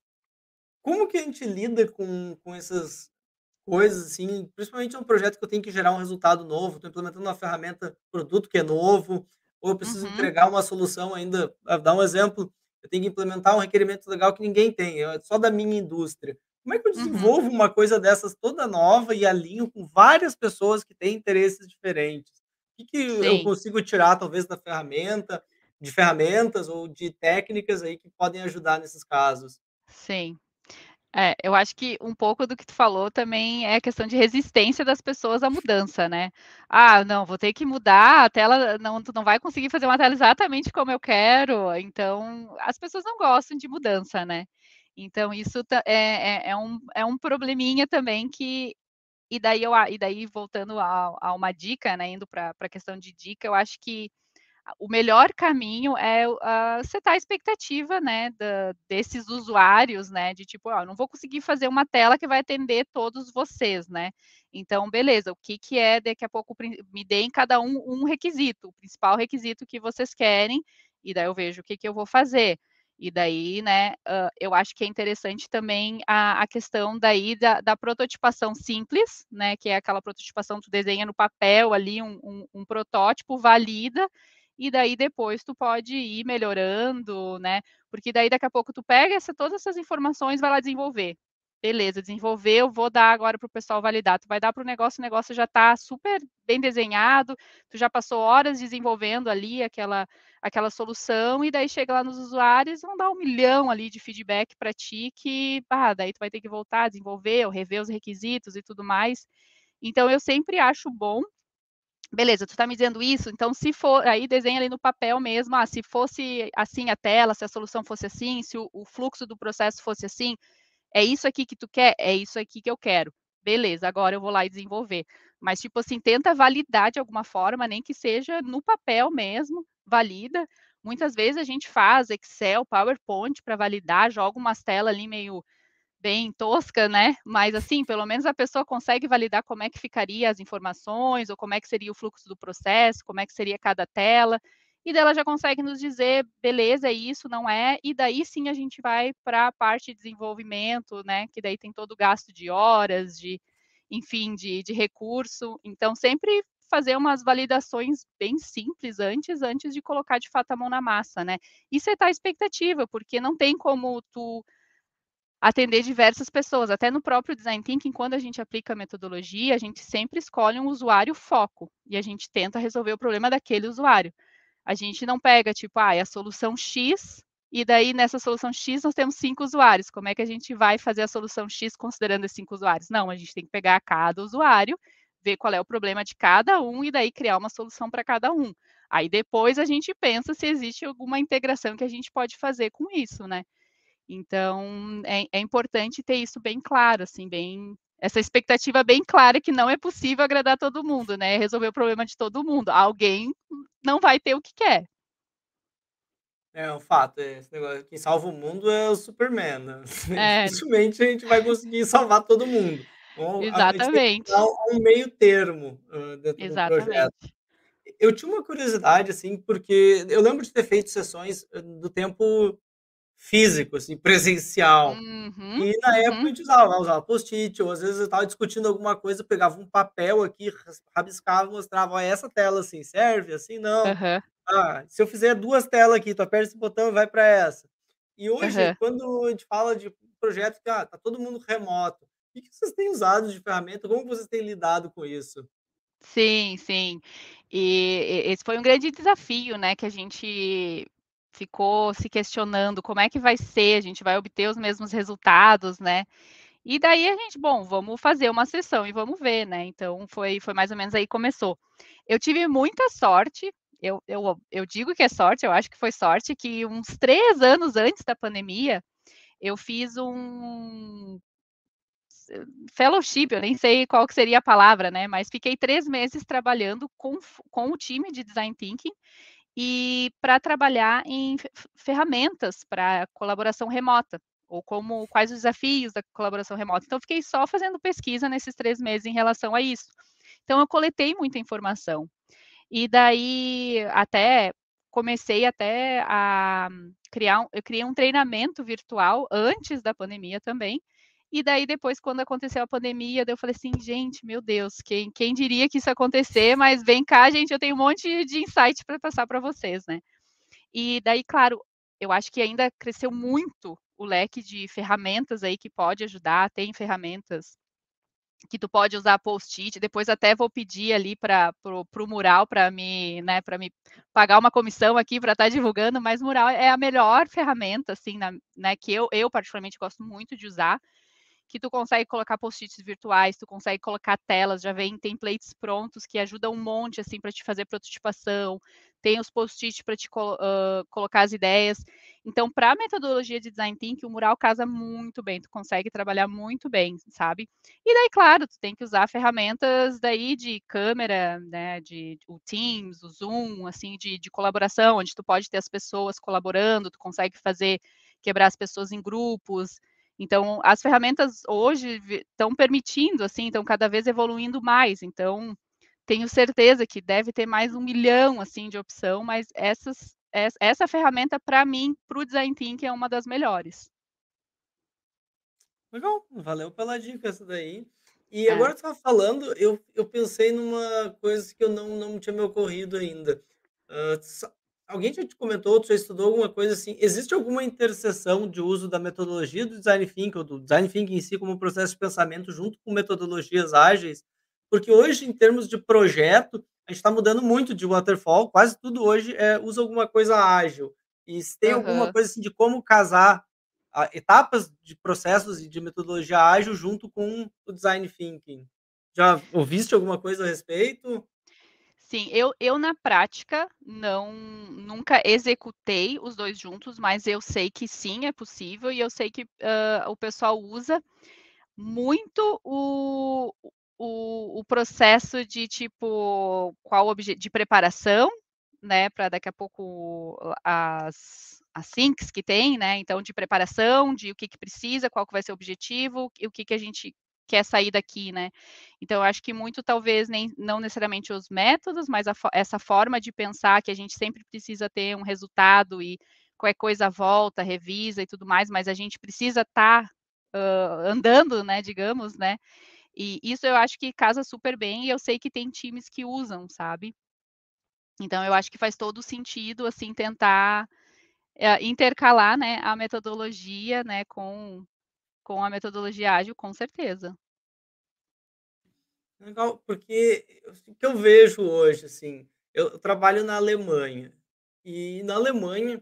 como que a gente lida com, com essas coisas, assim, principalmente é um projeto que eu tenho que gerar um resultado novo, estou implementando uma ferramenta, produto que é novo, ou eu preciso Uhum. entregar uma solução ainda, dar um exemplo, eu tenho que implementar um requerimento legal que ninguém tem, é só da minha indústria. Como é que eu Uhum. desenvolvo uma coisa dessas toda nova e alinho com várias pessoas que têm interesses diferentes? O que, que eu consigo tirar, talvez, da ferramenta, de ferramentas ou de técnicas aí que podem ajudar nesses casos? Sim. É, eu acho que um pouco do que tu falou também é a questão de resistência das pessoas à mudança, né. "Ah, não, vou ter que mudar a tela não tu não vai conseguir fazer uma tela exatamente como eu quero", então as pessoas não gostam de mudança, né. Então isso é é é um é um probleminha também que e daí eu a e daí voltando a a uma dica, né, indo pra pra questão de dica, eu acho que a o melhor caminho é ah, setar a expectativa, né, da desses usuários, né, de tipo: "Ó, não vou conseguir fazer uma tela que vai atender todos vocês, né. Então beleza, o que que é daqui a pouco me deem cada um um requisito, o principal requisito que vocês querem, e daí eu vejo o que que eu vou fazer". E daí, né, hã, eu acho que é interessante também a a questão daí da da prototipação simples, né, que é aquela prototipação tu desenha no papel ali um um um protótipo, valida, e daí depois tu pode ir melhorando, né, porque daí daqui a pouco tu pega essa todas essas informações, vai lá desenvolver. Beleza, desenvolveu, vou dar agora para o pessoal validar. Tu vai dar para o negócio, o negócio já está super bem desenhado, tu já passou horas desenvolvendo ali aquela aquela solução, e daí chega lá nos usuários, vão dar um milhão ali de feedback para ti que, ah, daí tu vai ter que voltar a desenvolver ou rever os requisitos e tudo mais. Então eu sempre acho bom Beleza, tu tá me dizendo isso, então se for aí desenha ali no papel mesmo, ah, se fosse assim a tela, se a solução fosse assim, se o o fluxo do processo fosse assim, é isso aqui que tu quer? É isso aqui que eu quero. Beleza, agora eu vou lá e desenvolver. Mas, tipo assim, tenta validar de alguma forma, nem que seja no papel mesmo, valida. Muitas vezes a gente faz Excel, PowerPoint para validar, joga umas telas ali meio bem tosca, né, mas assim, pelo menos a pessoa consegue validar como é que ficaria as informações, ou como é que seria o fluxo do processo, como é que seria cada tela, e daí ela já consegue nos dizer: "Beleza, é isso, não é", e daí sim a gente vai para a parte de desenvolvimento, né, que daí tem todo o gasto de horas, de enfim, de de recurso. Então sempre fazer umas validações bem simples antes, antes de colocar de fato a mão na massa, né. E setar a expectativa, porque não tem como tu Atender diversas pessoas, até no próprio design thinking, quando a gente aplica a metodologia, a gente sempre escolhe um usuário foco, e a gente tenta resolver o problema daquele usuário. A gente não pega, tipo, ah, é a solução X e daí nessa solução X nós temos cinco usuários. Como é que a gente vai fazer a solução X considerando esses cinco usuários? Não, a gente tem que pegar cada usuário, ver qual é o problema de cada um e daí criar uma solução para cada um. Aí depois a gente pensa se existe alguma integração que a gente pode fazer com isso, né? Então é, é importante ter isso bem claro, assim, bem essa expectativa bem clara que não é possível agradar todo mundo, né? Resolver o problema de todo mundo. Alguém não vai ter o que quer. É um fato, é, esse negócio, quem salva o mundo é o Superman, né? É. Dificilmente a gente vai conseguir salvar todo mundo. Então, Exatamente. dar um meio termo, dentro do projeto. Exatamente. Eu tinha uma curiosidade, assim, porque eu lembro de ter feito sessões, do tempo físico, assim, presencial. Uhum, E na época a uhum. gente usava usava post-it ou às vezes eu estava discutindo alguma coisa, eu pegava um papel aqui, rabiscava, mostrava: "Ó, essa tela, assim, serve? Assim, não. Aham. Ah, se eu fizer 2 tela aqui, tu aperta esse botão e vai para essa". E hoje, quando a gente fala de projetos que, ah, tá todo mundo remoto, o que vocês têm usado de ferramenta? Como vocês têm lidado com isso? Sim, sim. E e esse foi um grande desafio, né, que a gente ficou se questionando como é que vai ser, a gente vai obter os mesmos resultados, né. E daí a gente: "Bom, vamos fazer uma sessão e vamos ver", né. Então foi foi mais ou menos aí que começou. Eu tive muita sorte, eu eu eu digo que é sorte, eu acho que foi sorte, que uns 3 anos antes da pandemia, eu fiz um fellowship, eu nem sei qual que seria a palavra, né, mas fiquei 3 meses trabalhando com com o time de design thinking, e para trabalhar em fe ferramentas para colaboração remota, ou como quais os desafios da colaboração remota. Então fiquei só fazendo pesquisa nesses 3 meses em relação a isso. Então eu coletei muita informação. E daí até comecei até a criar um eu criei um treinamento virtual antes da pandemia também, e daí depois quando aconteceu a pandemia, eu falei assim: "Gente, meu Deus, quem quem diria que isso ia acontecer, mas vem cá gente, eu tenho um monte de insight para passar para vocês", né. E daí, claro, eu acho que ainda cresceu muito o leque de ferramentas aí que pode ajudar, tem ferramentas que tu pode usar post-it, depois até vou pedir ali para o Mural para me, né, para me pagar uma comissão aqui para estar divulgando, mas Mural é a melhor ferramenta, assim, na né, que eu eu particularmente gosto muito de usar, que tu consegue colocar post-its virtuais, tu consegue colocar telas, já vem templates prontos que ajudam um monte, assim, para te fazer prototipação, tem os post-it para te hã, colocar as ideias. Então, para a metodologia de design thinking, o Mural casa muito bem, tu consegue trabalhar muito bem, sabe. E daí, claro, tu tem que usar ferramentas daí de câmera, né, de o Teams, o Zoom, assim, de de colaboração, onde tu pode ter as pessoas colaborando, tu consegue fazer quebrar as pessoas em grupos. Então, as ferramentas hoje estão permitindo, assim, estão cada vez evoluindo mais, então, tenho certeza que deve ter mais 1.000.000, assim, de opção, mas essas essa ferramenta para mim, para o design thinking é uma das melhores. Legal, valeu pela dica essa daí. E É. agora tu estava falando, eu eu pensei numa coisa que eu não não tinha me ocorrido ainda. Sa alguém já te comentou, tu já estudou alguma coisa assim, existe alguma interseção de uso da metodologia do design thinking ou do design thinking em si como processo de pensamento junto com metodologias ágeis? Porque hoje em termos de projeto, a gente está mudando muito de waterfall, quase tudo hoje, eh, usa alguma coisa ágil. E se tem alguma Aham. coisa, assim, de como casar a etapas de processos e de metodologia ágil junto com o design thinking. Já ouviste alguma coisa a respeito? Sim, eu eu na prática não nunca executei os 2 juntos, mas eu sei que sim, é possível e eu sei que, hã, o pessoal usa muito o o o processo de tipo, qual de preparação, né, para daqui a pouco as as thinks que tem, né, então de preparação, de o que que precisa, qual que vai ser o objetivo o que que a gente quer sair daqui, né. Então eu acho que muito talvez nem não necessariamente os métodos, mas a essa forma de pensar que a gente sempre precisa ter um resultado e qualquer coisa volta, revisa e tudo mais, mas a gente precisa estar, hã, andando, né, digamos, né. E isso eu acho que casa super bem e eu sei que tem times que usam, sabe. Então eu acho que faz todo sentido, assim, tentar, eh, intercalar, né, a metodologia, né, com com a metodologia ágil, com certeza. Legal, porque o que eu vejo hoje, assim, eu trabalho na Alemanha, e na Alemanha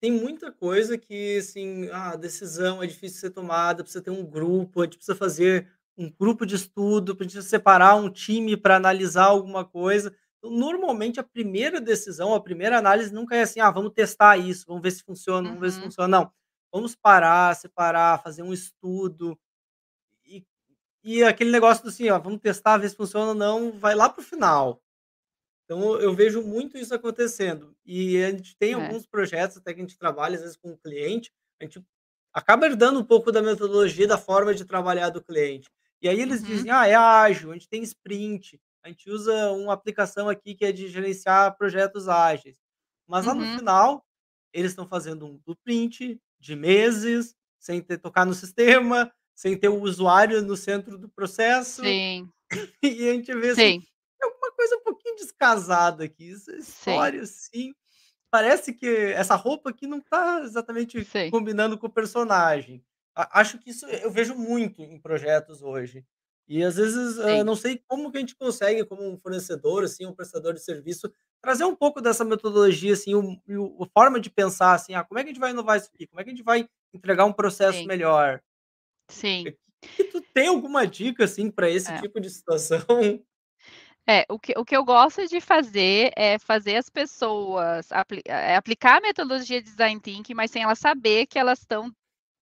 tem muita coisa que, assim, ah, a decisão é difícil de ser tomada, precisa ter um grupo, a gente precisa fazer um grupo de estudo, precisa separar um time para analisar alguma coisa. Então, normalmente, a primeira decisão, a primeira análise nunca é assim: "Ah, vamos testar isso, vamos ver se funciona, vamos ver se Uhum. funciona", não. Vamos parar, separar, fazer um estudo e e aquele negócio do assim: "Ó, vamos testar, ver se funciona ou não", vai lá para o final. Então eu vejo muito isso acontecendo. E a gente tem É. alguns projetos até que a gente trabalha, às vezes, com o cliente, a gente acaba herdando um pouco da metodologia, da forma de trabalhar do cliente. E aí eles Uhum. dizem: "Ah, é ágil, a gente tem sprint, a gente usa uma aplicação aqui que é de gerenciar projetos ágeis". Mas lá no Uhum. final, eles estão fazendo um blueprint de meses, sem ter tocar no sistema, sem ter o usuário no centro do processo, Sim. e a gente vê assim, Sim. tem alguma coisa um pouquinho descasada aqui, essa Sim. história, assim, parece que essa roupa aqui não tá exatamente Sim. combinando com o personagem. Acho que isso eu vejo muito em projetos hoje. E às vezes, Sim. não sei como que a gente consegue, como um fornecedor, assim, um prestador de serviço, trazer um pouco dessa metodologia, assim, um o a forma de pensar, assim: "Ah, como é que a gente vai inovar isso aqui? Como é que a gente vai entregar um processo Sim. melhor?". Sim. E tu tem alguma dica, assim, para esse É. tipo de situação? É, o que o que eu gosto de fazer, é fazer as pessoas apli eh, aplicar a metodologia de design thinking, mas sem elas saber que elas estão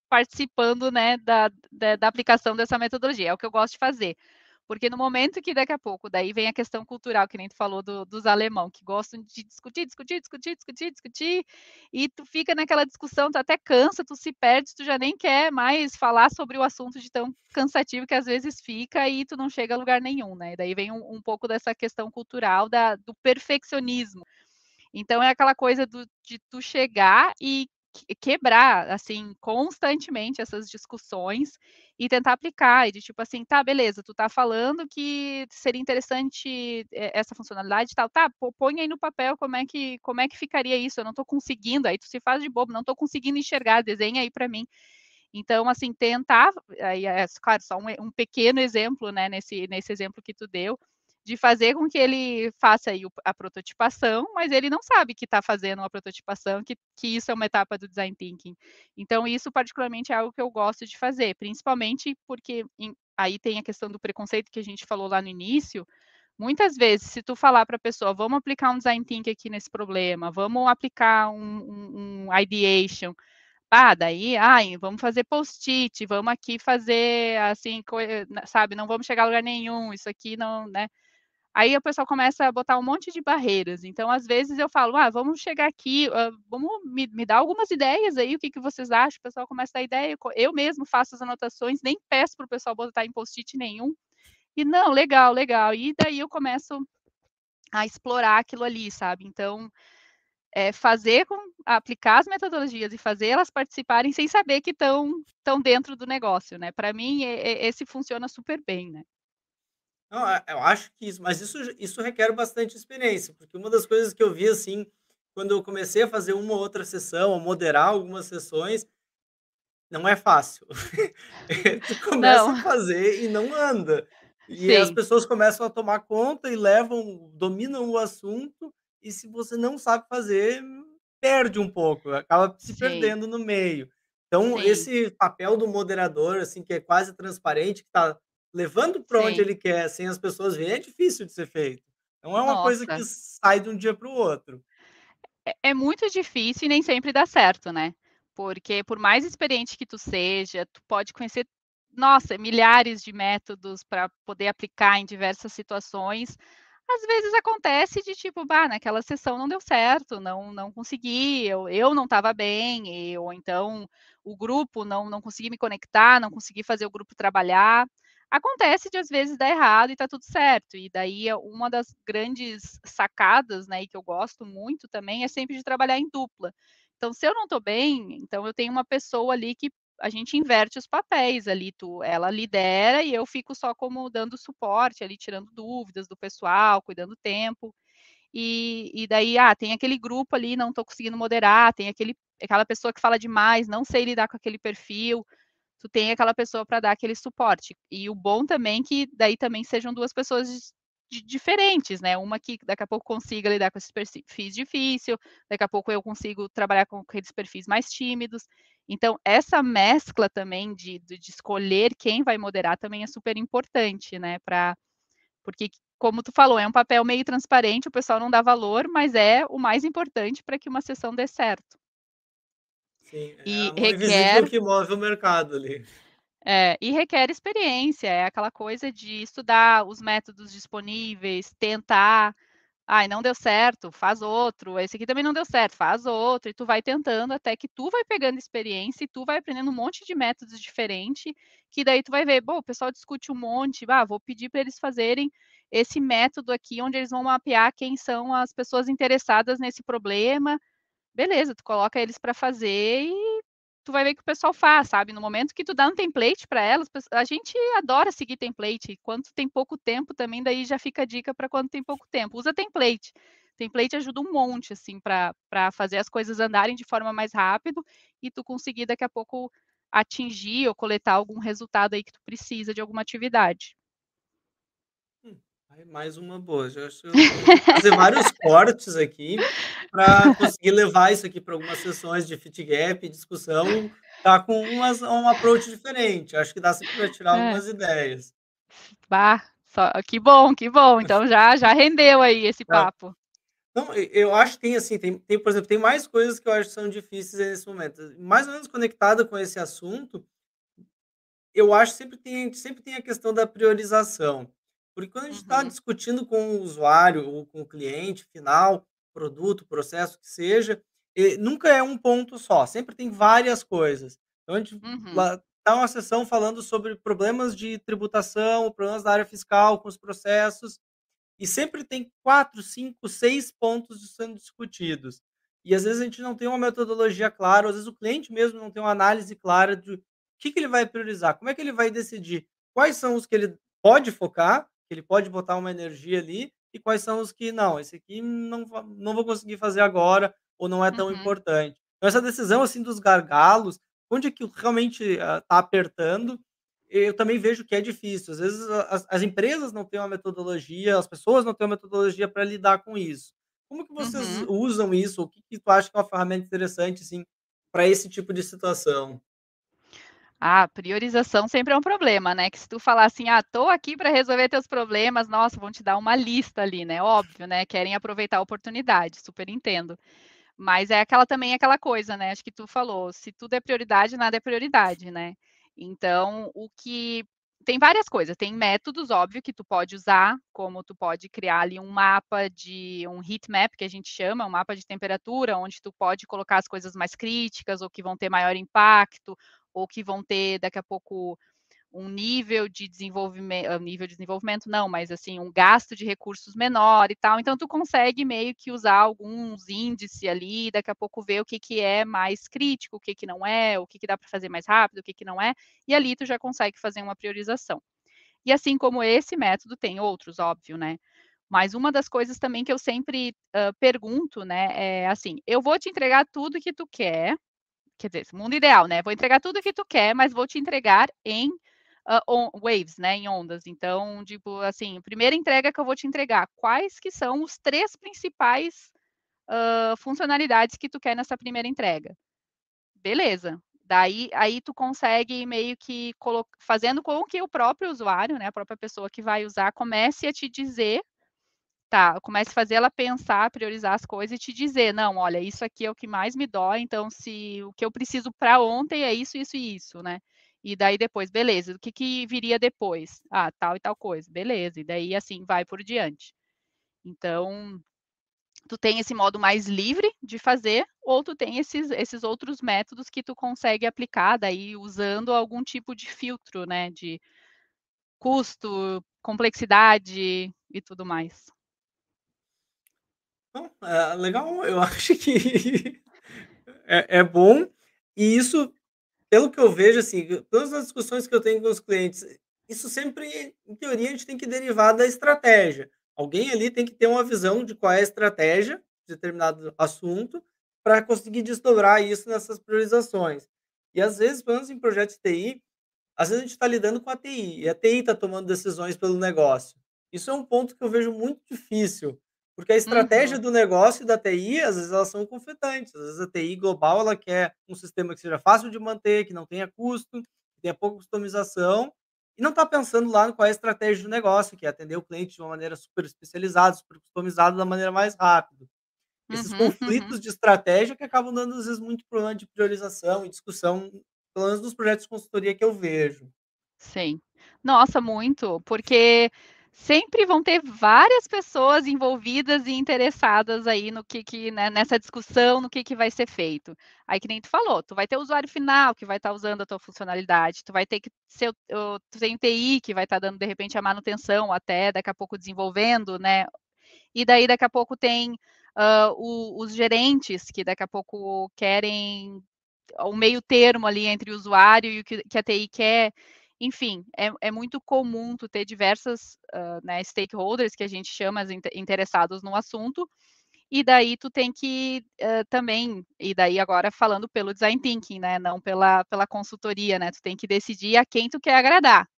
participando, né, da da da aplicação dessa metodologia, é o que eu gosto de fazer. Porque no momento que daqui a pouco, daí vem a questão cultural, que nem tu falou do dos alemão, que gostam de discutir, discutir, discutir, discutir, discutir, e tu fica naquela discussão, tu até cansa, tu se perde, tu já nem quer mais falar sobre o assunto de tão cansativo que às vezes fica e tu não chega a lugar nenhum, né. Daí vem um um pouco dessa questão cultural da do perfeccionismo. Então é aquela coisa do de tu chegar e quebrar, assim, constantemente essas discussões e tentar aplicar, e de tipo assim: "Tá, beleza, tu tá falando que seria interessante, e essa funcionalidade e tal, tá, põe aí no papel como é que como é que ficaria isso, eu não tô conseguindo", aí tu se faz de bobo, "Não tô conseguindo enxergar, desenha aí pra mim". Então, assim, tentar aí é claro, só um um pequeno exemplo, né, nesse nesse exemplo que tu deu, de fazer com que ele faça aí a prototipação, mas ele não sabe que tá fazendo uma prototipação, que que isso é uma etapa do design thinking. Então isso particularmente é algo que eu gosto de fazer, principalmente porque em aí tem a questão do preconceito que a gente falou lá no início, muitas vezes se tu falar pra pessoa: "Vamos aplicar um design thinking aqui nesse problema, vamos aplicar um um um ideation", ah, daí: "Ai, vamos fazer post-it, vamos aqui fazer, assim, coi sabe, não vamos chegar a lugar nenhum, isso aqui não", né. Aí o pessoal começa a botar um monte de barreiras, então às vezes eu falo: "Ah, vamos chegar aqui, hã, vamos me me dá algumas ideias aí, o que que vocês acham?", o pessoal começa a dar ideia, eu mesmo faço as anotações, nem peço para o pessoal botar em post-it nenhum, e: "Não, legal, legal", e daí eu começo a explorar aquilo ali, sabe. Então, eh, fazer com aplicar as metodologias e fazer elas participarem sem saber que estão estão dentro do negócio, né, pra mim e e esse funciona super bem, né. Não, eh, eu acho que isso mas isso isso requer bastante experiência, porque uma das coisas que eu vi, assim, quando eu comecei a fazer uma ou outra sessão, a moderar algumas sessões não é fácil. Tu começa Não. a fazer e não anda. E as Sim. pessoas começam a tomar conta e levam dominam o assunto, e se você não sabe fazer, perde um pouco, acaba se Sim. perdendo no meio. Então Sim. esse papel do moderador, assim, que é quase transparente, que tá levando pra onde ele quer, sem as pessoas verem, é difícil de ser feito. Não é uma coisa que Nossa. sai de um dia para o outro. É é muito difícil e nem sempre dá certo, né. Porque por mais experiente que tu seja, tu pode conhecer, nossa, milhares de métodos pra poder aplicar em diversas situações. Às vezes acontece de tipo: "Bah, naquela sessão não deu certo, não não consegui, eu eu não estava bem", e ou então o grupo não não consegui me conectar, não consegui fazer o grupo trabalhar. Acontece de às vezes dar errado e tá tudo certo, e daí é uma das grandes sacadas, né, e que eu gosto muito também, é sempre de trabalhar em dupla. Então se eu não tô bem, então eu tenho uma pessoa ali que a gente inverte os papéis ali, tu ela lidera e eu fico só como dando suporte ali, tirando dúvidas do pessoal, cuidando tempo. E e daí, ah, tem aquele grupo ali, não tô conseguindo moderar, tem aquele aquela pessoa que fala demais, não sei lidar com aquele perfil, tu tem aquela pessoa pra dar aquele suporte. E o bom também que daí também sejam 2 pessoas di diferentes, né, uma que daqui a pouco consiga lidar com esses perfis difícil, daqui a pouco eu consigo trabalhar com aqueles perfis mais tímidos. Então, essa mescla também de de de escolher quem vai moderar também é super importante, né, pra porque como tu falou, é um papel meio transparente, o pessoal não dá valor, mas é o mais importante para que uma sessão dê certo. Sim, é E invisível requer que move o mercado ali. É, e requer experiência, é aquela coisa de estudar os métodos disponíveis, tentar, "Ai, não deu certo, faz outro, esse aqui também não deu certo, faz outro", e tu vai tentando até que tu vai pegando experiência e tu vai aprendendo um monte de métodos diferente, que daí tu vai ver, "Bom, o pessoal discute um monte, ah, vou pedir para eles fazerem esse método aqui, onde eles vão mapear quem são as pessoas interessadas nesse problema", beleza, tu coloca eles para fazer e tu vai ver que o pessoal faz, sabe, no momento que tu dá um template para elas, a gente adora seguir template, quando tem pouco tempo também, daí já fica a dica para quando tem pouco tempo, usa template. Template ajuda um monte, assim, pra fazer as coisas andarem de forma mais rápido e tu conseguir daqui a pouco atingir ou coletar algum resultado aí que tu precisa de alguma atividade. Mais uma boa, já acho que eu vou ter que fazer vários cortes aqui, pra conseguir levar isso aqui pra algumas sessões de fit gap, discussão, tá com umas um approach diferente, acho que dá sim pra tirar É. algumas ideias. Bah, só que bom, que bom, então já já rendeu aí esse Tá. papo. Não, eu acho que tem, assim, tem tem, por exemplo, tem mais coisas que eu acho que são difíceis nesse momento, mais ou menos conectada com esse assunto, eu acho que sempre tem sempre tem a questão da priorização, porque quando a gente tá Uhum. discutindo com o usuário ou com o cliente final, produto, processo, que seja, nunca é um ponto só, sempre tem várias coisas. Então a gente Uhum. tá uma sessão falando sobre problemas de tributação, problemas da área fiscal com os processos, e sempre tem 4, 5, 6 pontos sendo discutidos. E às vezes a gente não tem uma metodologia clara, às vezes o cliente mesmo não tem uma análise clara de que que ele vai priorizar, como é que ele vai decidir quais são os que ele pode focar, que ele pode botar uma energia ali, e quais são os que não, esse aqui não não vou conseguir fazer agora, ou não é tão Uhum. importante. Então essa decisão, assim, dos gargalos, onde é que realmente, ah, tá apertando, eu também vejo que é difícil, às vezes as as empresas não têm uma metodologia, as pessoas não têm uma metodologia pra lidar com isso. Como que vocês Uhum. usam isso, o que que tu acha que é uma ferramenta interessante, assim, pra esse tipo de situação? Ah, priorização sempre é um problema, né, que se tu falar assim: "Ah, tô aqui pra resolver teus problemas", nossa, vão te dar uma lista ali, né, óbvio, né, querem aproveitar a oportunidade, super entendo. Mas é aquela também aquela coisa, né, acho que tu falou, se tudo é prioridade, nada é prioridade, né. Então o que tem várias coisas, tem métodos, óbvio, que tu pode usar, como tu pode criar ali um mapa de um heat map que a gente chama, um mapa de temperatura, onde tu pode colocar as coisas mais críticas ou que vão ter maior impacto, ou que vão ter daqui a pouco um nível de desenvolvimen hã, nível de desenvolvimento não, mas assim, um gasto de recursos menor e tal, então tu consegue meio que usar alguns índice ali, daqui a pouco ver o que que é mais crítico, o que que não é, o que que dá pra fazer mais rápido, o que que não é, e ali tu já consegue fazer uma priorização. E assim como esse método, tem outros, óbvio, né. Mas uma das coisas também que eu sempre, hã, pergunto, né, é assim: "Eu vou te entregar tudo que tu quer", quer dizer, mundo ideal, né, "Vou entregar tudo o que tu quer, mas vou te entregar em, hã, on waves, né, em ondas", então, tipo assim, primeira entrega que eu vou te entregar, quais que são os 3 principais, hã, funcionalidades que tu quer nessa primeira entrega? Beleza, daí aí tu consegue meio que fazendo com que o próprio usuário, né, a própria pessoa que vai usar, comece a te dizer tá, comece a fazer ela pensar, priorizar as coisas e te dizer: "Não, olha, isso aqui é o que mais me dói, então se o que eu preciso pra ontem é isso, isso e isso", né. E daí depois, beleza, o que que viria depois? Ah, tal e tal coisa, beleza, e daí assim vai por diante. Então, tu tem esse modo mais livre de fazer, ou tu tem esses esses outros métodos que tu consegue aplicar, daí usando algum tipo de filtro, né, de custo, complexidade e tudo mais. É legal, eu acho que é é bom, e isso, pelo que eu vejo, assim, todas as discussões que eu tenho com os clientes, isso sempre, em teoria, a gente tem que derivar da estratégia. Alguém ali tem que ter uma visão de qual é a estratégia de determinado assunto, pra conseguir desdobrar isso nessas priorizações. E às vezes, pelo menos em projetos de TI, às vezes a gente tá lidando com a TI, e a TI tá tomando decisões pelo negócio. Isso é um ponto que eu vejo muito difícil, porque a estratégia Uhum. do negócio e da TI, às vezes, elas são conflitantes. Às vezes, a TI global, ela quer um sistema que seja fácil de manter, que não tenha custo, que tenha pouca customização, e não está pensando lá qual é a estratégia do negócio, que é atender o cliente de uma maneira super especializada, super customizada, da maneira mais rápida. Esses Uhum, uhum. conflitos de estratégia que acabam dando, às vezes, muito problema de priorização e discussão, pelo menos nos projetos de consultoria que eu vejo. Sim. Nossa, muito, porque sempre vão ter várias pessoas envolvidas e interessadas aí no que que, né, nessa discussão, no que que vai ser feito. Aí que nem tu falou, tu vai ter o usuário final que vai estar usando a tua funcionalidade, tu vai ter que ser o tu tem TI que vai estar dando, de repente, a manutenção, até daqui a pouco desenvolvendo, né, e daí daqui a pouco tem, hã, o os gerentes que daqui a pouco querem o meio termo ali entre o usuário e o que que a TI quer. Enfim, é é muito comum tu ter diversas, hã, né, stakeholders que a gente chama as inte interessados no assunto, e daí tu tem que, hã, também e daí agora falando pelo design thinking, né, não pela pela consultoria, né, tu tem que decidir a quem tu quer agradar.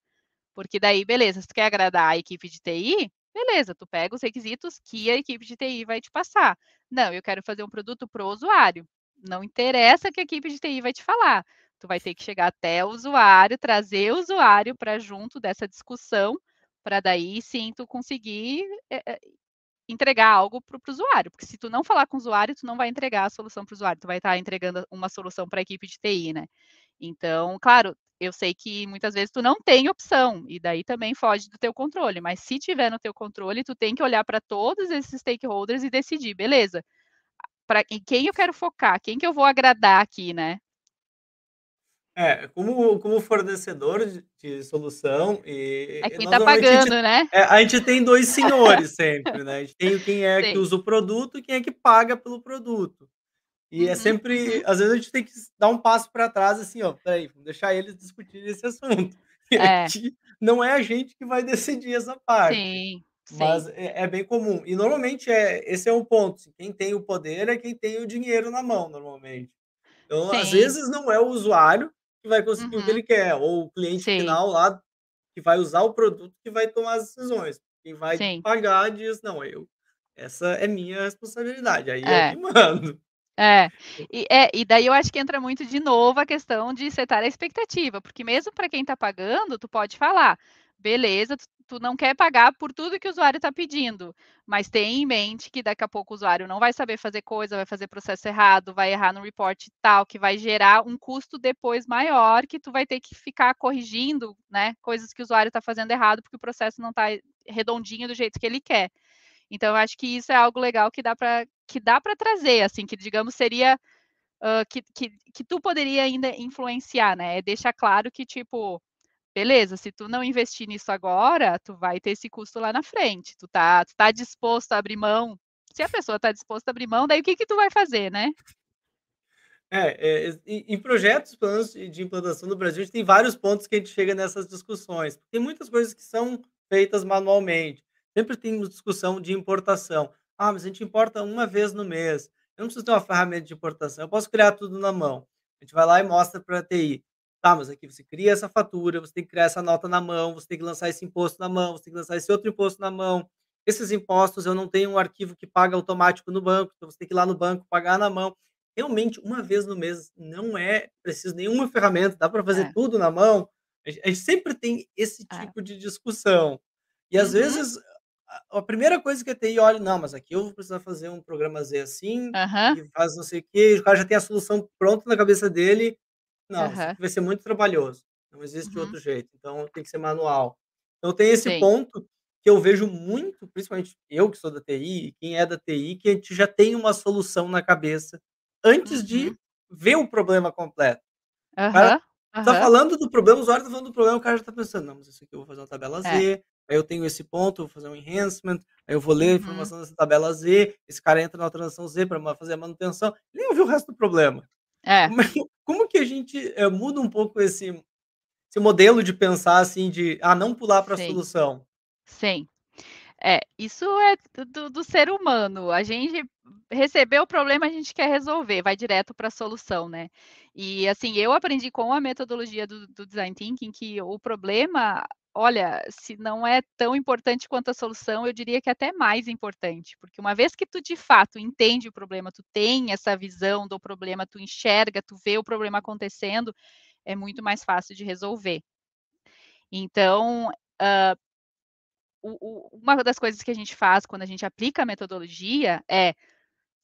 Porque daí beleza, se tu quer agradar a equipe de TI, beleza, tu pega os requisitos que a equipe de TI vai te passar. Não, eu quero fazer um produto para o usuário. Não interessa que a equipe de TI vai te falar, vai ter que chegar até o usuário, trazer o usuário para junto dessa discussão, para daí sim tu conseguir, eh eh, entregar algo para o para usuário, porque se tu não falar com o usuário, tu não vai entregar a solução para o usuário, tu vai estar entregando uma solução para a equipe de TI, né. Então, claro, eu sei que muitas vezes tu não tem opção, e daí também foge do teu controle, mas se tiver no teu controle, tu tem que olhar para todos esses stakeholders e decidir: "Beleza, em quem eu quero focar, quem que eu vou agradar aqui", né. É, como como fornecedor de de solução, É e quem nós tá normalmente a gente pagando, né. é, a gente tem 2 senhores sempre, né, a gente tem quem é que Sei. usa o produto e quem é que paga pelo produto. E é Uhum, sempre uhum. às vezes a gente tem que dar um passo para trás, assim: "Ó, espera aí, vamos deixar eles discutirem esse assunto, que É. não é a gente que vai decidir essa parte". Sim, sim. Mas é é bem comum. E normalmente, é esse é um ponto, assim, quem tem o poder é quem tem o dinheiro na mão, normalmente. Então, às Sim. vezes, não é o usuário que vai conseguir o que Uhum. ele quer, ou o cliente Sim. final lá, que vai usar o produto, que vai tomar as decisões. Quem vai Sim. pagar diz: "Não, eu essa é minha responsabilidade, aí eu que É. mando". É. E é, e daí eu acho que entra muito de novo a questão de setar a expectativa, porque mesmo para quem tá pagando, tu pode falar: "Beleza, tu não quer pagar por tudo que o usuário tá pedindo, mas tenha em mente que daqui a pouco o usuário não vai saber fazer coisa, vai fazer processo errado, vai errar no report tal, que vai gerar um custo depois maior, que tu vai ter que ficar corrigindo, né, coisas que o usuário tá fazendo errado, porque o processo não tá redondinho do jeito que ele quer". Então eu acho que isso é algo legal que dá pra que dá pra trazer, assim, que digamos seria, hã, que que que tu poderia ainda influenciar, né, é deixar claro que tipo: "Beleza, se tu não investir nisso agora, tu vai ter esse custo lá na frente, tu tá tu tá disposto a abrir mão?". Se a pessoa tá disposta a abrir mão, daí o que que tu vai fazer, né? É, eh, em projetos, planos de implantação no Brasil, a gente tem vários pontos que a gente chega nessas discussões. Tem muitas coisas que são feitas manualmente. Sempre tem discussão de importação. "Ah, mas a gente importa uma vez no mês, eu não preciso ter uma ferramenta de importação, eu posso criar tudo na mão". A gente vai lá e mostra pra TI: "Tá, mas aqui você cria essa fatura, você tem que criar essa nota na mão, você tem que lançar esse imposto na mão, você tem que lançar esse outro imposto na mão. Esses impostos eu não tenho um arquivo que paga automático no banco, então você tem que ir lá no banco pagar na mão". Realmente, uma vez no mês não é preciso nenhuma ferramenta, dá pra fazer É. tudo na mão. A gen a gente sempre tem esse É. tipo de discussão. E às Uhum. vezes, a primeira coisa que a TI olha: "Não, mas aqui eu vou precisar fazer um programa Z assim, Aham. e faz não sei o quê", o cara já tem a solução pronta na cabeça dele. "Não, isso Aham. aqui vai ser muito trabalhoso, não existe Uhum. outro jeito, então tem que ser manual". Então tem esse ponto que eu vejo muito, principalmente eu que sou da TI, e quem é da TI, que a gente já tem uma solução na cabeça, antes de Uhum. ver o problema completo. O cara Aham, tá aham. falando do problema, o usuário tá falando do problema, o cara já tá pensando: "Não, mas isso aqui eu vou fazer uma tabela É. Z, aí eu tenho esse ponto, eu vou fazer um enhancement, aí eu vou ler a Uhum. informação dessa tabela Z, esse cara entra na transação Z pra ma fazer a manutenção", nem ouviu o resto do problema. É. Como é como que a gente, eh, muda um pouco esse esse modelo de pensar, assim, de, ah, não pular pra Sim. solução? Sim. É, isso é do do ser humano, a gente recebeu o problema, a gente quer resolver, vai direto pra solução, né. E, assim, eu aprendi com a metodologia do do design thinking que o problema olha, se não é tão importante quanto a solução, eu diria que é até mais importante, porque uma vez que tu de fato entende o problema, tu tem essa visão do problema, tu enxerga, tu vê o problema acontecendo, é muito mais fácil de resolver. Então, hã, o o uma das coisas que a gente faz quando a gente aplica a metodologia é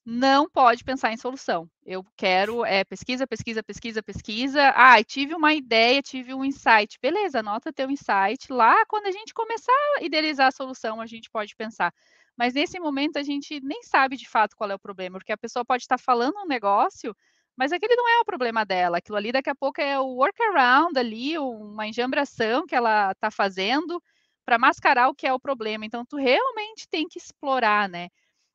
não pode pensar em solução. Eu quero é pesquisa, pesquisa, pesquisa, pesquisa. Ai, tive uma ideia, tive um insight. Beleza, anota teu insight. Lá, quando a gente começar a idealizar a solução, a gente pode pensar. Mas nesse momento a gente nem sabe de fato qual é o problema, porque a pessoa pode estar falando um negócio, mas aquele não é o problema dela. Aquilo ali daqui a pouco é o workaround ali, uma enjambração que ela está fazendo para mascarar o que é o problema. Então, tu realmente tem que explorar, né?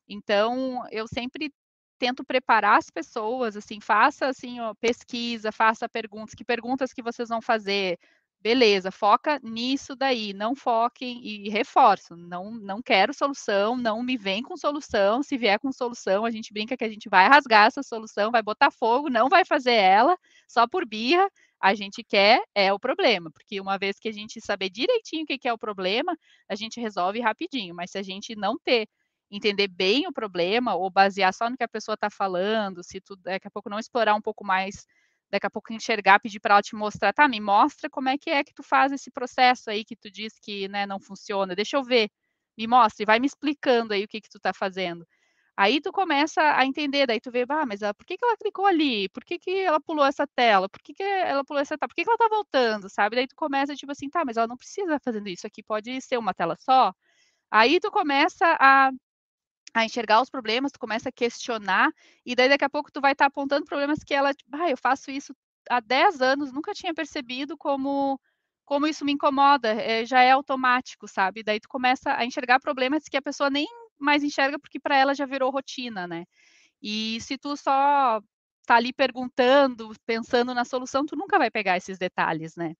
Então, eu sempre tento preparar as pessoas, assim, faça assim, ó, pesquisa, faça perguntas, que perguntas que vocês vão fazer? Beleza, foca nisso daí, não foquem e reforço, não não quero solução, não me vem com solução, se vier com solução, a gente brinca que a gente vai rasgar essa solução, vai botar fogo, não vai fazer ela só por birra, a gente quer é o problema, porque uma vez que a gente saber direitinho o que é o problema, a gente resolve rapidinho, mas se a gente não ter entender bem o problema ou basear só no que a pessoa está falando, se tu daqui a pouco não explorar um pouco mais, daqui a pouco enxergar, pedir para ela te mostrar, tá, me mostra como é que é que tu faz esse processo aí que tu diz que, né, não funciona, deixa eu ver, me mostra e vai me explicando aí o que que tu está fazendo. Aí tu começa a entender, daí tu vê, ah, mas ela, por que que ela clicou ali? Por que que ela pulou essa tela? Por que que ela pulou essa tela? Por que que ela tá voltando, sabe? Daí tu começa, tipo assim, tá, mas ela não precisa fazendo isso aqui, pode ser uma tela só. Aí tu começa a a enxergar os problemas, tu começa a questionar, e daí daqui a pouco tu vai estar tá apontando problemas que ela, tipo, ah, eu faço isso há 10 anos, nunca tinha percebido como como isso me incomoda, é, já é automático, sabe? Daí tu começa a enxergar problemas que a pessoa nem mais enxerga porque para ela já virou rotina, né? E se tu só tá ali perguntando, pensando na solução, tu nunca vai pegar esses detalhes, né?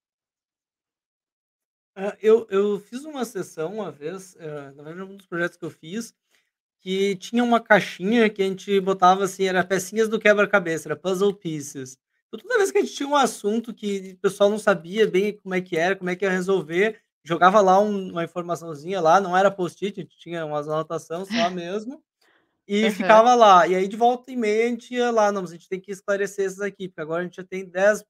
Ah, eu eu fiz uma sessão uma vez, eh, na verdade um dos projetos que eu fiz, que tinha uma caixinha que a gente botava, assim, era pecinhas do quebra-cabeça, era puzzle pieces. Então toda vez que a gente tinha um assunto que o pessoal não sabia bem como é que era, como é que ia resolver, jogava lá um uma informaçãozinha lá, não era post-it, a gente tinha umas anotação só mesmo, e Aham. ficava lá. E aí de volta e meia a gente ia lá: "Não, mas a gente tem que esclarecer esses aqui, porque agora a gente já tem 10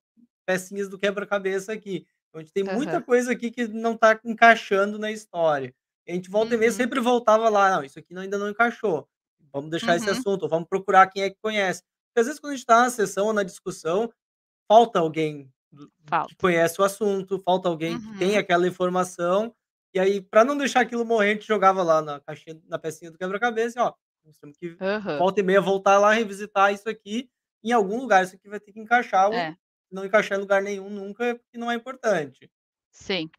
pecinhas do quebra-cabeça aqui. Então a gente tem muita Aham. coisa aqui que não tá encaixando na história". A gente volta e meia Uhum. sempre voltava lá: "Não, isso aqui ainda não encaixou, vamos deixar esse Uhum. assunto, ou vamos procurar quem é que conhece". Porque às vezes quando a gente tá na sessão ou na discussão, falta alguém do que Falta. conhece o assunto, falta alguém que tem Uhum. aquela informação, e aí pra não deixar aquilo morrer, a gente jogava lá na caixinha na pecinha do quebra-cabeça e: "Ó, nós temos que volta e meia voltar lá, revisitar isso aqui, em algum lugar isso aqui vai ter que encaixar É. não encaixar em lugar nenhum nunca, porque não é importante". Sim.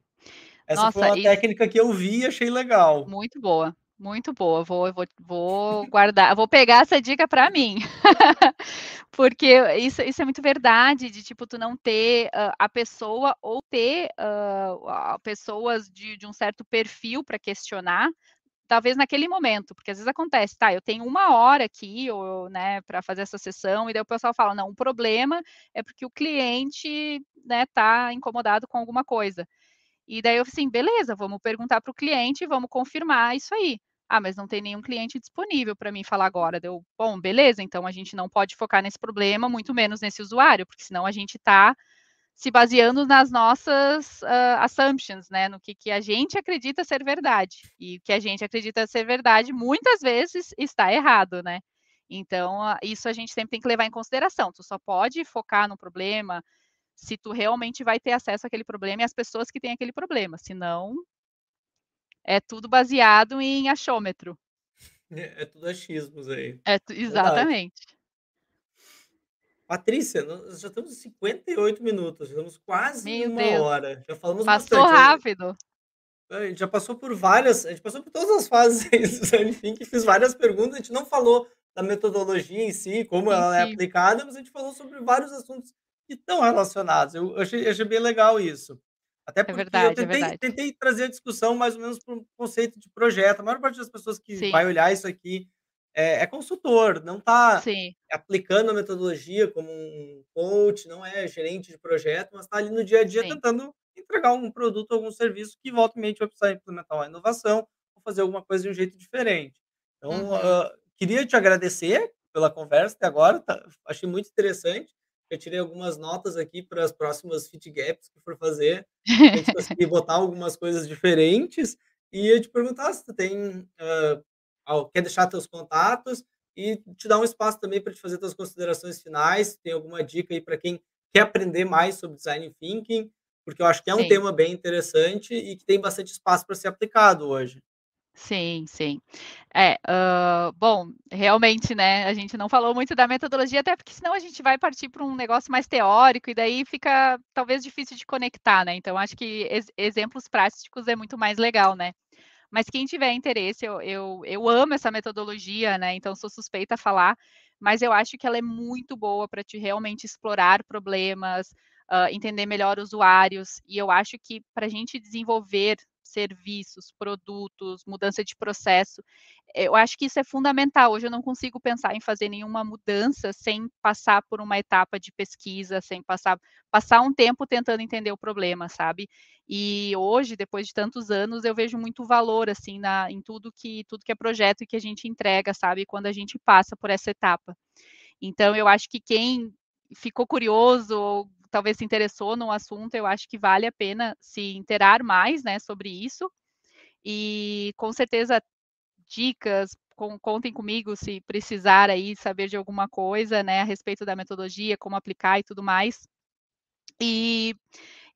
Essa foi Nossa, uma isso técnica que eu vi e achei legal. Muito boa, muito boa. Vou vou vou guardar vou pegar essa dica para mim. Porque isso isso é muito verdade, de tipo, tu não ter, hã, a pessoa ou ter, a pessoas de de um certo perfil para questionar, talvez naquele momento, porque às vezes acontece, tá, eu tenho 1 hora aqui ou, né, para fazer essa sessão, e daí o pessoal fala: "Não, o problema é porque o cliente, né, tá incomodado com alguma coisa". E daí eu falei assim: "Beleza, vamos perguntar para o cliente e vamos confirmar isso aí". "Ah, mas não tem nenhum cliente disponível para mim falar agora". Daí eu: "Bom, beleza, então a gente não pode focar nesse problema, muito menos nesse usuário, porque senão a gente tá se baseando nas nossas, hã, assumptions, né, no que que a gente acredita ser verdade. E o que a gente acredita ser verdade, muitas vezes está errado, né. Então, a isso a gente sempre tem que levar em consideração, tu só pode focar no problema se tu realmente vai ter acesso àquele problema e às pessoas que têm aquele problema, senão é tudo baseado em achômetro. É é tudo achismos aí. É tu Verdade. exatamente. Patrícia, nós já estamos em 58 minutos, já estamos quase Meu 1 Deus, hora, já falamos passou bastante. Rápido. a gente já passou por várias a gente passou por todas as fases design thinking, fiz várias perguntas, a gente não falou da metodologia em si, como ela é aplicada, mas a gente falou sobre vários assuntos que estão relacionados. Eu achei achei bem legal isso. Até É porque eu verdade, é tentei verdade. tentei trazer a discussão mais ou menos para um conceito de projeto, a maior parte das pessoas que Sim. vai olhar isso aqui é é consultor, não tá Sim. aplicando a metodologia como um coach, não é gerente de projeto, mas tá ali no dia a dia Sim. tentando entregar um produto, algum serviço que volta e meia vai precisar implementar uma inovação, ou fazer alguma coisa de um jeito diferente. Então, Uhum. hã, queria te agradecer pela conversa até agora, tá achei muito interessante. Eu tirei algumas notas aqui para as próximas Fit Gaps que for fazer, a gente conseguir botar algumas coisas diferentes. E ia te perguntar se tu tem, al quer deixar teus contatos e te dar um espaço também para te fazer tuas considerações finais. Tem alguma dica aí para quem quer aprender mais sobre Design Thinking? Porque eu acho que é um Sim. tema bem interessante e que tem bastante espaço para ser aplicado hoje. Sim, sim. É, hã, bom, realmente, né, a gente não falou muito da metodologia, até porque senão a gente vai partir para um negócio mais teórico e daí fica talvez difícil de conectar, né. Então acho que ex exemplos práticos é muito mais legal, né. Mas quem tiver interesse, eu eu eu amo essa metodologia, né, então sou suspeita a falar, mas eu acho que ela é muito boa para te realmente explorar problemas, hã, entender melhor usuários, e eu acho que para a gente desenvolver serviços, produtos, mudança de processo, eu acho que isso é fundamental. Hoje eu não consigo pensar em fazer nenhuma mudança sem passar por uma etapa de pesquisa, sem passar passar um tempo tentando entender o problema, sabe. E hoje, depois de tantos anos, eu vejo muito valor, assim, na em tudo que tudo que é projeto que a gente entrega, sabe, quando a gente passa por essa etapa. Então eu acho que quem ficou curioso ou talvez se interessou no assunto, eu acho que vale a pena se inteirar mais, né, sobre isso. E com certeza dicas, con contem comigo se precisar aí saber de alguma coisa, né, a respeito da metodologia, como aplicar e tudo mais. E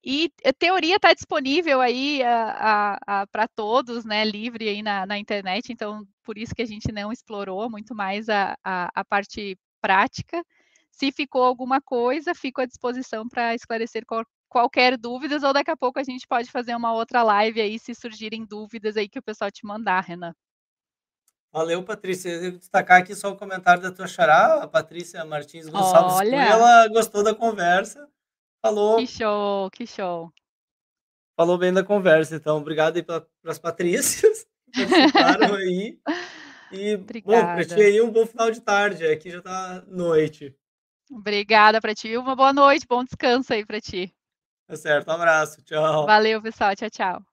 e teoria está disponível aí a a a pra todos, né, livre aí na na internet, então por isso que a gente não explorou muito mais a a a parte prática. Se ficou alguma coisa, fico à disposição para esclarecer qual qualquer dúvidas ou daqui a pouco a gente pode fazer uma outra live aí, se surgirem dúvidas aí que o pessoal te mandar, Renan. Valeu, Patrícia. Eu devo destacar aqui só o comentário da tua xará, a Patrícia Martins Gonçalves Olha! ela gostou da conversa, Que falou show, que show. falou bem da conversa, então obrigado aí para as Patrícias que participaram aí. E, bom, para ti Obrigada. aí um bom final de tarde, aqui já está noite. Obrigada para ti, uma boa noite, bom descanso aí para ti. Tá certo, abraço, tchau. Valeu pessoal, tchau, tchau.